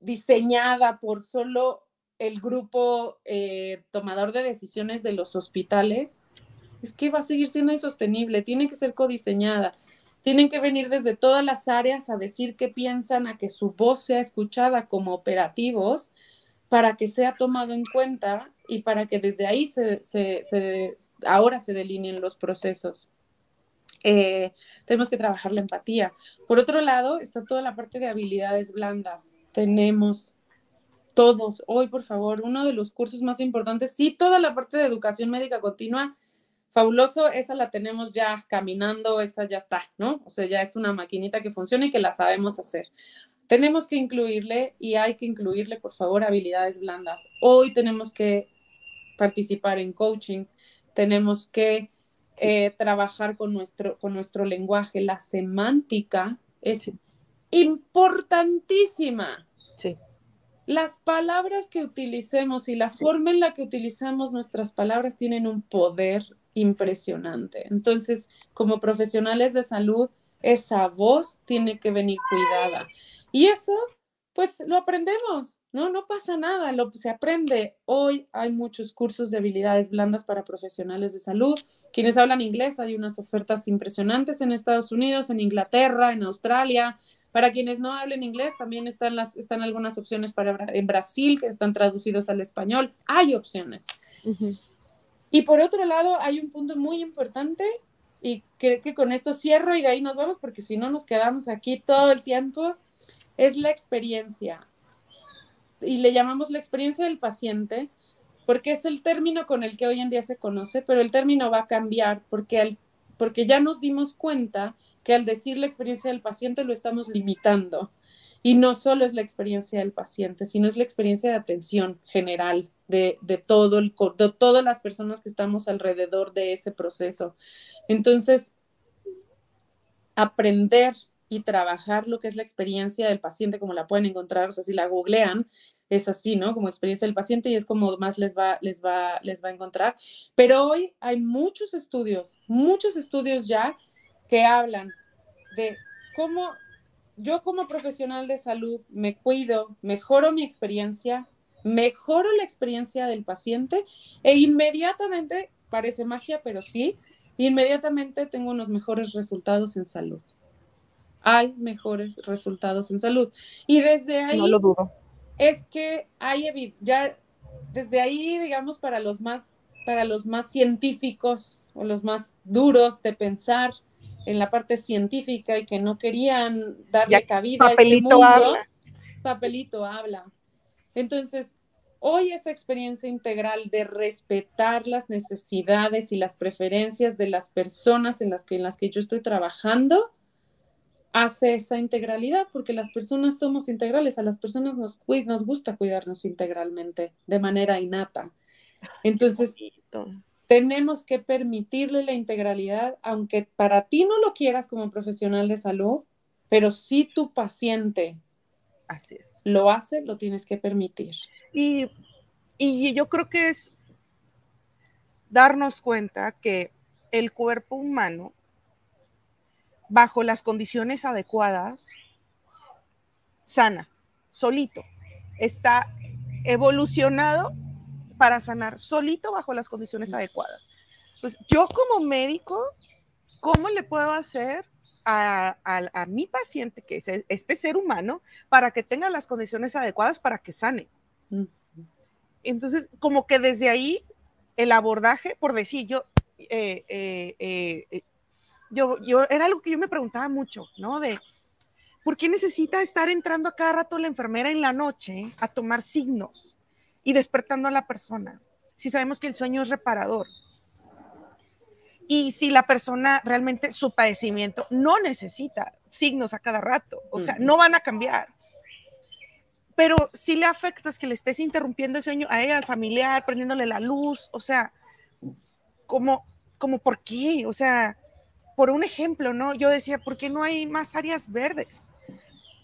diseñada por solo el grupo eh, tomador de decisiones de los hospitales, es que va a seguir siendo insostenible, tiene que ser codiseñada. Tienen que venir desde todas las áreas a decir qué piensan, a que su voz sea escuchada como operativos para que sea tomado en cuenta y para que desde ahí se, ahora se delineen los procesos. Eh, tenemos que trabajar la empatía. Por otro lado, está toda la parte de habilidades blandas. Tenemos todos, hoy por favor, uno de los cursos más importantes, sí, toda la parte de educación médica continua fabuloso, esa la tenemos ya caminando, esa ya está, ¿no? O sea, ya es una maquinita que funciona y que la sabemos hacer. tenemos que incluirle y hay que incluirle, por favor, habilidades blandas. Hoy tenemos que participar en coachings, tenemos que eh, trabajar con nuestro, con nuestro lenguaje. La semántica es importantísima. Sí. Las palabras que utilicemos y la forma en la que utilizamos nuestras palabras tienen un poder impresionante. Entonces, como profesionales de salud, esa voz tiene que venir cuidada. Y eso, pues lo aprendemos, ¿no? No pasa nada, lo, se aprende. Hoy hay muchos cursos de habilidades blandas para profesionales de salud. Quienes hablan inglés, hay unas ofertas impresionantes en Estados Unidos, en Inglaterra, en Australia. Para quienes no hablen inglés, también están, las, están algunas opciones para en Brasil que están traducidos al español. Hay opciones. Y por otro lado, hay un punto muy importante y creo que con esto cierro y de ahí nos vamos porque si no nos quedamos aquí todo el tiempo, es la experiencia. Y le llamamos la experiencia del paciente porque es el término con el que hoy en día se conoce, pero el término va a cambiar porque, al, porque ya nos dimos cuenta que al decir la experiencia del paciente lo estamos limitando. Y no solo es la experiencia del paciente, sino es la experiencia de atención general de, todo el, de todas las personas que estamos alrededor de ese proceso. Entonces, aprender y trabajar lo que es la experiencia del paciente, como la pueden encontrar, o sea, si la googlean, es así, ¿no? Como experiencia del paciente y es como más les va, les va, les va a encontrar. Pero hoy hay muchos estudios, muchos estudios ya que hablan de cómo yo como profesional de salud me cuido, mejoro mi experiencia, mejoro la experiencia del paciente e inmediatamente, parece magia, pero sí, inmediatamente tengo unos mejores resultados en salud. Hay mejores resultados en salud. Y desde ahí... No lo dudo. Es que hay ya desde ahí, digamos, para los más para los más científicos o los más duros de pensar en la parte científica y que no querían darle cabida a este mundo, habla. papelito habla. Entonces, hoy esa experiencia integral de respetar las necesidades y las preferencias de las personas en las que, en las que yo estoy trabajando, hace esa integralidad, porque las personas somos integrales, a las personas nos, nos gusta cuidarnos integralmente, de manera innata. Entonces, tenemos que permitirle la integralidad, aunque para ti no lo quieras como profesional de salud, pero si tu paciente Así es. Lo hace, lo tienes que permitir. Y, y yo creo que es darnos cuenta que el cuerpo humano, bajo las condiciones adecuadas, sana, solito. Está evolucionado para sanar solito bajo las condiciones adecuadas. Pues yo como médico, ¿cómo le puedo hacer a, mi paciente, que es este ser humano, para que tenga las condiciones adecuadas para que sane. Entonces, como que desde ahí, el abordaje, por decir, yo, eh, eh, eh, yo, yo, era algo que yo me preguntaba mucho, ¿no? De, ¿por qué necesita estar entrando a cada rato la enfermera en la noche a tomar signos y despertando a la persona? Si sabemos que el sueño es reparador y si la persona realmente su padecimiento no necesita signos a cada rato, o sea, no van a cambiar. Pero si le afectas que le estés interrumpiendo el sueño a ella, al familiar, prendiéndole la luz, o sea, como, como, ¿por qué? O sea, por un ejemplo, ¿no? Yo decía, ¿por qué no hay más áreas verdes?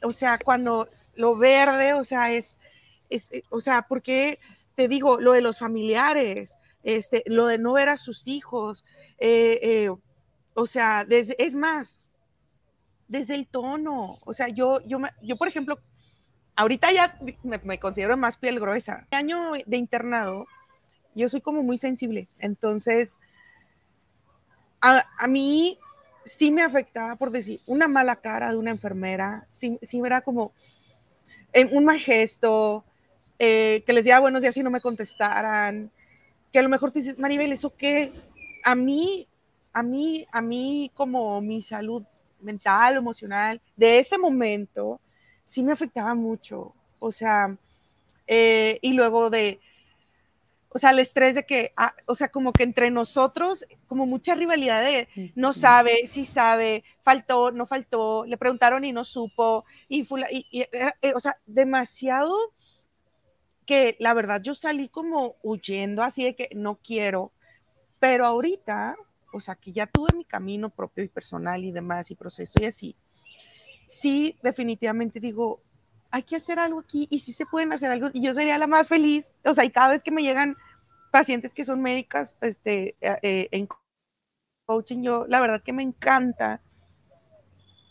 O sea, cuando lo verde, o sea, es, es o sea, ¿por qué te digo lo de los familiares? este, lo de no ver a sus hijos, eh, eh, o sea, es más, desde el tono, o sea, yo, yo, yo por ejemplo, ahorita ya me, considero más piel gruesa. Año de internado, yo soy como muy sensible, entonces, a, a mí sí me afectaba, por decir, una mala cara de una enfermera, sí, sí era como en un mal gesto, eh, que les decía buenos días y no me contestaran, que a lo mejor tú dices, Maribel, ¿eso qué? A mí, a mí, a mí como mi salud mental, emocional, de ese momento, sí me afectaba mucho. O sea, eh, y luego de, o sea, el estrés de que, ah, o sea, como que entre nosotros, como mucha rivalidad de no sabe, sí sabe, faltó, no faltó, le preguntaron y no supo, y, y, eh, o sea, demasiado que la verdad yo salí como huyendo así de que no quiero, pero ahorita, o sea, que ya tuve mi camino propio y personal y demás y proceso y así, sí, definitivamente digo, hay que hacer algo aquí y si se pueden hacer algo y yo sería la más feliz, o sea, y cada vez que me llegan pacientes que son médicas este, eh, eh, en coaching, yo la verdad que me encanta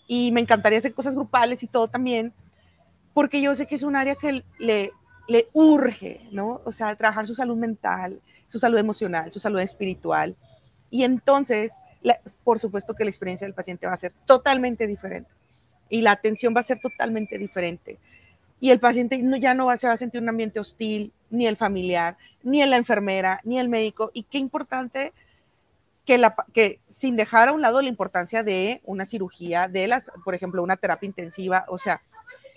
y me encantaría hacer cosas grupales y todo también, porque yo sé que es un área que le, le urge, ¿no? O sea, trabajar su salud mental, su salud emocional, su salud espiritual. Y entonces, por supuesto que la experiencia del paciente va a ser totalmente diferente y la atención va a ser totalmente diferente. Y el paciente ya no va, se va a sentir un ambiente hostil, ni el familiar, ni la enfermera, ni el médico. Y qué importante que, la, que sin dejar a un lado la importancia de una cirugía, de las, por ejemplo, una terapia intensiva, o sea,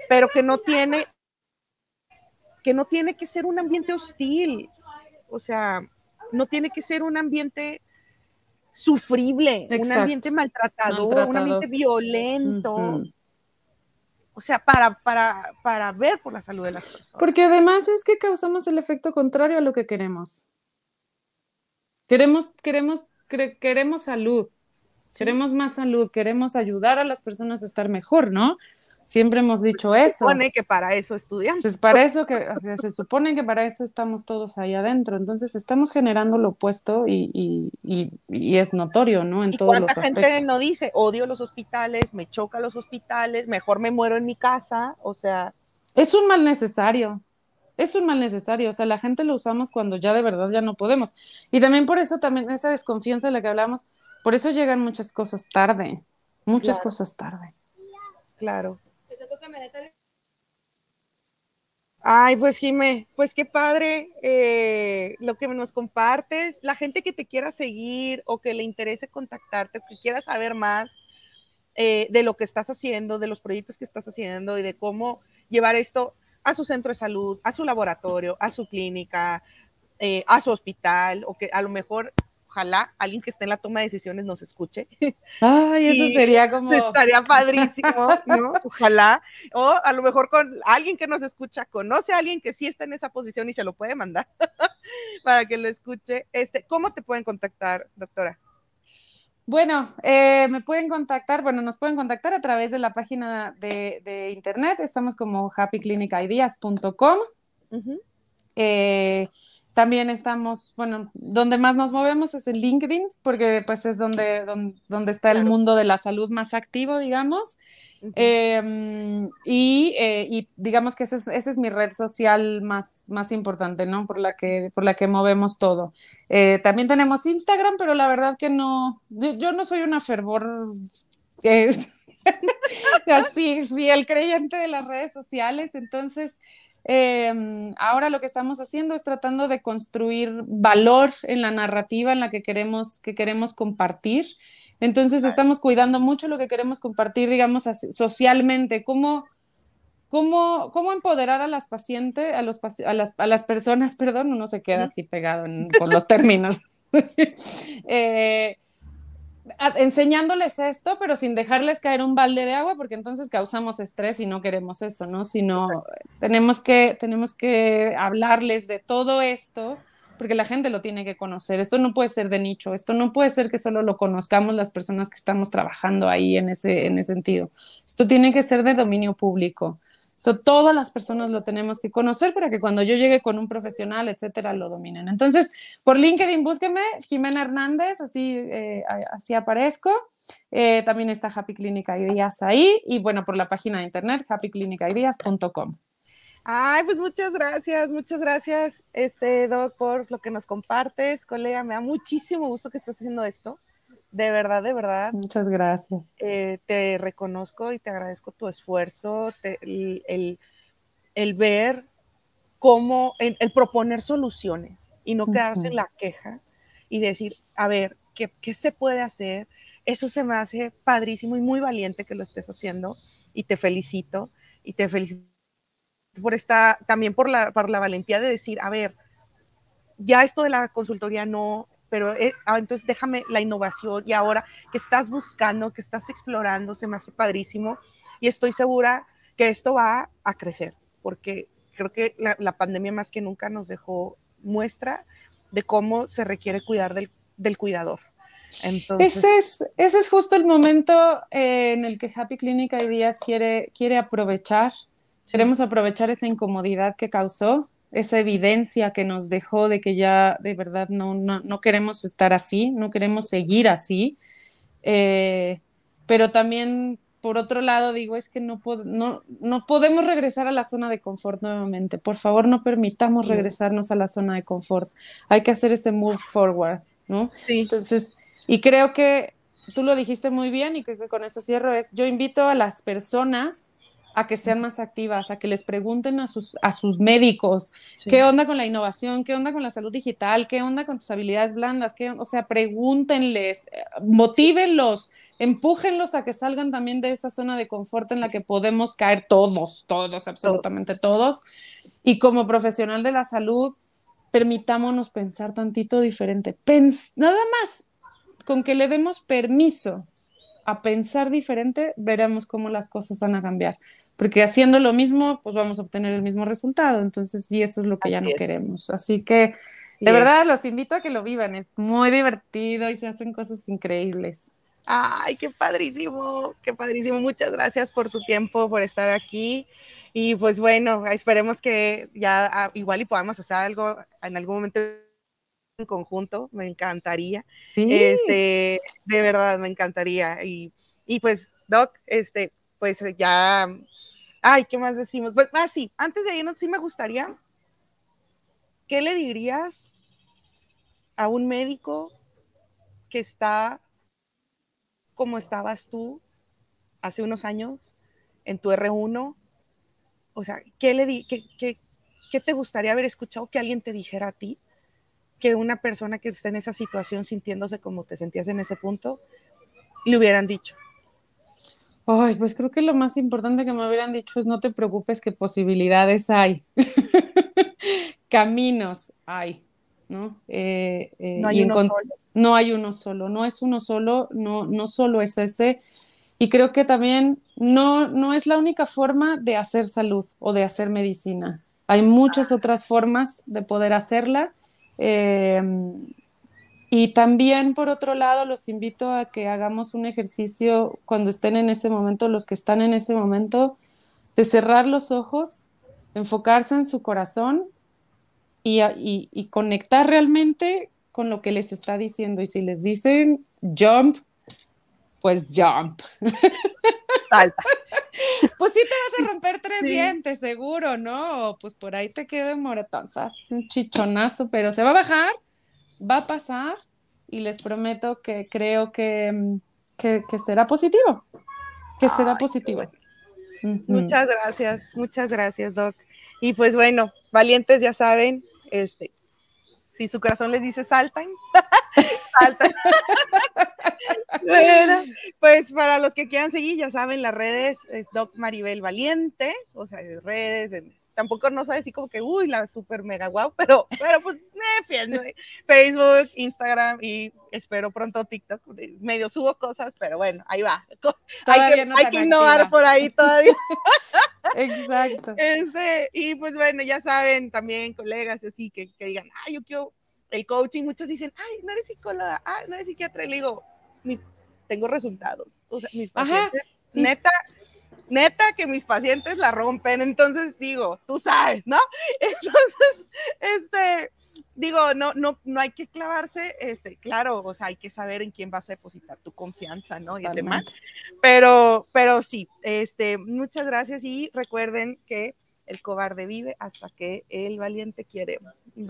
pero que no tiene que no tiene que ser un ambiente hostil, o sea, no tiene que ser un ambiente sufrible, un ambiente maltratador, un ambiente violento o sea, para, para, para ver por la salud de las personas. Porque además es que causamos el efecto contrario a lo que queremos. Queremos, queremos, queremos salud, queremos más salud, queremos ayudar a las personas a estar mejor, ¿no? Siempre hemos dicho pues eso. Se supone que para eso estudiamos. Es para eso que se supone que para eso estamos todos ahí adentro. Entonces estamos generando lo opuesto y, y, y, es notorio, ¿no? En ¿Y todos cuánta gente no dice odio los hospitales, me choca los hospitales, mejor me muero en mi casa? O sea. Es un mal necesario. Es un mal necesario. O sea, la gente lo usamos cuando ya de verdad ya no podemos. Y también por eso, también esa desconfianza de la que hablamos, por eso llegan muchas cosas tarde. Muchas cosas tarde. Claro. Ay, pues Jime, pues qué padre eh, lo que nos compartes. La gente que te quiera seguir o que le interese contactarte o que quiera saber más eh, de lo que estás haciendo, de los proyectos que estás haciendo y de cómo llevar esto a su centro de salud, a su laboratorio, a su clínica, eh, a su hospital, o que a lo mejor ojalá alguien que esté en la toma de decisiones nos escuche. Ay, eso sería como... Estaría padrísimo, ¿no? Ojalá. O a lo mejor con alguien que nos escucha, conoce a alguien que sí está en esa posición y se lo puede mandar para que lo escuche. Este, ¿Cómo te pueden contactar, doctora? Bueno, eh, me pueden contactar, bueno, nos pueden contactar a través de la página de, internet, estamos como happyclinicideas.com. eh, también estamos, bueno, donde más nos movemos es el LinkedIn, porque pues es donde, donde, está el mundo de la salud más activo, digamos. Em, y, eh, y, digamos que esa es, esa es, mi red social más, más importante, ¿no? Por la que, por la que movemos todo. Eh, también tenemos Instagram, pero la verdad que no, yo, no soy una fervor así fiel creyente de las redes sociales, entonces Em, ahora lo que estamos haciendo es tratando de construir valor en la narrativa en la que queremos, que queremos compartir. Entonces estamos cuidando mucho lo que queremos compartir, digamos, socialmente, cómo, cómo, cómo empoderar a las pacientes, a, los, a, las, a las personas, perdón, uno se queda así pegado con los términos. eh, enseñándoles esto, pero sin dejarles caer un balde de agua, porque entonces causamos estrés y no queremos eso, ¿no? Sino tenemos que, tenemos que hablarles de todo esto, porque la gente lo tiene que conocer. Esto no puede ser de nicho, esto no puede ser que solo lo conozcamos las personas que estamos trabajando ahí en ese, en ese sentido. Esto tiene que ser de dominio público. So, todas las personas lo tenemos que conocer para que cuando yo llegue con un profesional, etcétera, lo dominen. Entonces, por LinkedIn, búsqueme Jimena Hernández, así, eh, así aparezco. Eh, también está Happy Clinic Ideas ahí. Y bueno, por la página de internet, happycliniциdeas.com. Ay, pues muchas gracias, muchas gracias, este, Doc, por lo que nos compartes. Colega, me da muchísimo gusto que estés haciendo esto. De verdad, de verdad. Muchas gracias. Eh, te reconozco y te agradezco tu esfuerzo, el, ver cómo, el, proponer soluciones y no quedarse en la queja y decir, a ver, ¿qué, ¿qué, se puede hacer? Eso se me hace padrísimo y muy valiente que lo estés haciendo y te felicito y te felicito por esta, también por la, por la valentía de decir, a ver, ya esto de la consultoría no, pero eh, ah, entonces déjame la innovación y ahora que estás buscando, que estás explorando, se me hace padrísimo y estoy segura que esto va a crecer, porque creo que la, pandemia más que nunca nos dejó muestra de cómo se requiere cuidar del, del cuidador. Entonces... Ese, es, ese es justo el momento eh, en el que Happy Clinic Ideas quiere, quiere aprovechar. Queremos aprovechar esa incomodidad que causó, esa evidencia que nos dejó de que ya de verdad no, no, no queremos estar así, no queremos seguir así. Eh, pero también, por otro lado, digo, es que no, no, no podemos regresar a la zona de confort nuevamente. Por favor, no permitamos regresarnos a la zona de confort. Hay que hacer ese move forward, ¿no? Sí. Entonces, y creo que tú lo dijiste muy bien y creo que con esto cierro es, yo invito a las personas a que sean más activas, a que les pregunten a sus, a sus médicos qué onda con la innovación, qué onda con la salud digital, qué onda con tus habilidades blandas, qué, o sea, pregúntenles, motívenlos, empújenlos a que salgan también de esa zona de confort en la que podemos caer todos, todos, absolutamente todos. Y como profesional de la salud, permitámonos pensar tantito diferente. nada más, con que le demos permiso a pensar diferente, veremos cómo las cosas van a cambiar. Porque haciendo lo mismo, pues vamos a obtener el mismo resultado. Entonces, sí, eso es lo que ya no queremos. Así que, de verdad, los invito a que lo vivan. Es muy divertido y se hacen cosas increíbles. Ay, qué padrísimo, qué padrísimo. Muchas gracias por tu tiempo, por estar aquí. Y pues bueno, esperemos que ya ah, igual y podamos hacer algo en algún momento en conjunto, me encantaría. Sí. Este, de verdad, me encantaría. Y, y pues, Doc, este, pues ya, ay, ¿qué más decimos? Pues, ah, sí, antes de irnos, sí me gustaría, ¿qué le dirías a un médico que está como estabas tú hace unos años en tu R1? O sea, ¿qué, le di, qué, qué, qué te gustaría haber escuchado que alguien te dijera a ti? que una persona que está en esa situación sintiéndose como te sentías en ese punto, le hubieran dicho? Ay, pues creo que lo más importante que me hubieran dicho es no te preocupes que posibilidades hay, caminos hay, ¿no? Eh, eh, no hay uno solo. No hay uno solo, no es uno solo, no, no solo es ese. Y creo que también no, no es la única forma de hacer salud o de hacer medicina. Hay muchas otras formas de poder hacerla Em, y también, por otro lado, los invito a que hagamos un ejercicio cuando estén en ese momento, los que están en ese momento, de cerrar los ojos, enfocarse en su corazón y, y conectar realmente con lo que les está diciendo. Y si les dicen jump, pues jump. Salta. pues sí te vas a romper tres dientes, seguro, ¿no? Pues por ahí te queda un moretón, un chichonazo, pero se va a bajar, va a pasar y les prometo que creo que, que, será positivo, que será positivo. Muchas gracias, muchas gracias, Doc. Y pues bueno, valientes ya saben, este, si su corazón les dice saltan, saltan. bueno, pues para los que quieran seguir, ya saben, las redes es Doc Maribel Valiente, o sea, redes, tampoco no sabe así como que, uy, la super mega guau, pero, pero pues me fiendo. Facebook, Instagram y espero pronto TikTok. Medio subo cosas, pero bueno, ahí va. hay que, hay que innovar por ahí todavía. Exacto. Este, y pues bueno, ya saben, también colegas así que, que digan, ay, yo quiero el coaching, muchos dicen, ay, no eres psicóloga, ay, no eres psiquiatra. Y le digo, mis, tengo resultados. O sea, mis pacientes, neta, neta que mis pacientes la rompen. Entonces digo, tú sabes, ¿no? Entonces, este, digo, no, no, no hay que clavarse, este, claro, o sea, hay que saber en quién vas a depositar tu confianza, ¿no? Y demás. Pero, pero sí, este, muchas gracias y recuerden que el cobarde vive hasta que el valiente quiere.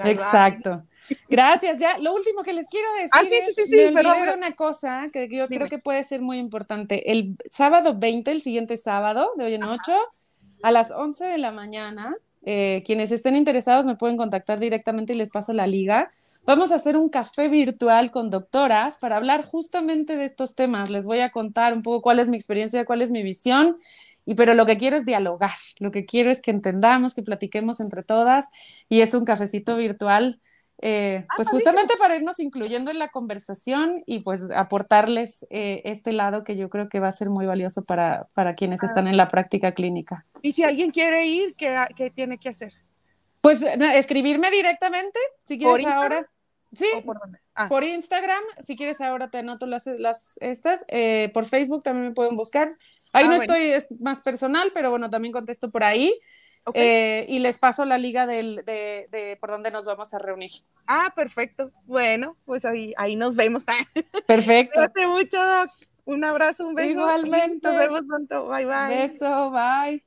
Exacto. Gracias. Ya, lo último que les quiero decir ah, es, me una cosa que yo creo que puede ser muy importante. El sábado 20, el siguiente sábado, de hoy en 8, a las 11 de la mañana, eh, quienes estén interesados me pueden contactar directamente y les paso la liga. Vamos a hacer un café virtual con doctoras para hablar justamente de estos temas. Les voy a contar un poco cuál es mi experiencia, cuál es mi visión y pero lo que quiero es dialogar, lo que quiero es que entendamos, que platiquemos entre todas y es un cafecito virtual eh, ah, pues justamente para irnos incluyendo en la conversación y pues aportarles eh, este lado que yo creo que va a ser muy valioso para, para quienes están ah. en la práctica clínica. Y si alguien quiere ir, ¿qué, qué tiene que hacer? Pues escribirme directamente, si quieres ahora. Sí, ah. por, Instagram, si quieres ahora te anoto las, las estas, eh, por Facebook también me pueden buscar. Ahí no estoy, es más personal, pero bueno, también contesto por ahí. Eh, y les paso la liga del, de, de, por donde nos vamos a reunir. Ah, perfecto. Bueno, pues ahí, ahí nos vemos. Perfecto. Cuídate mucho, Doc. Un abrazo, un beso. Igualmente. Nos vemos pronto. Bye, bye. Beso, bye.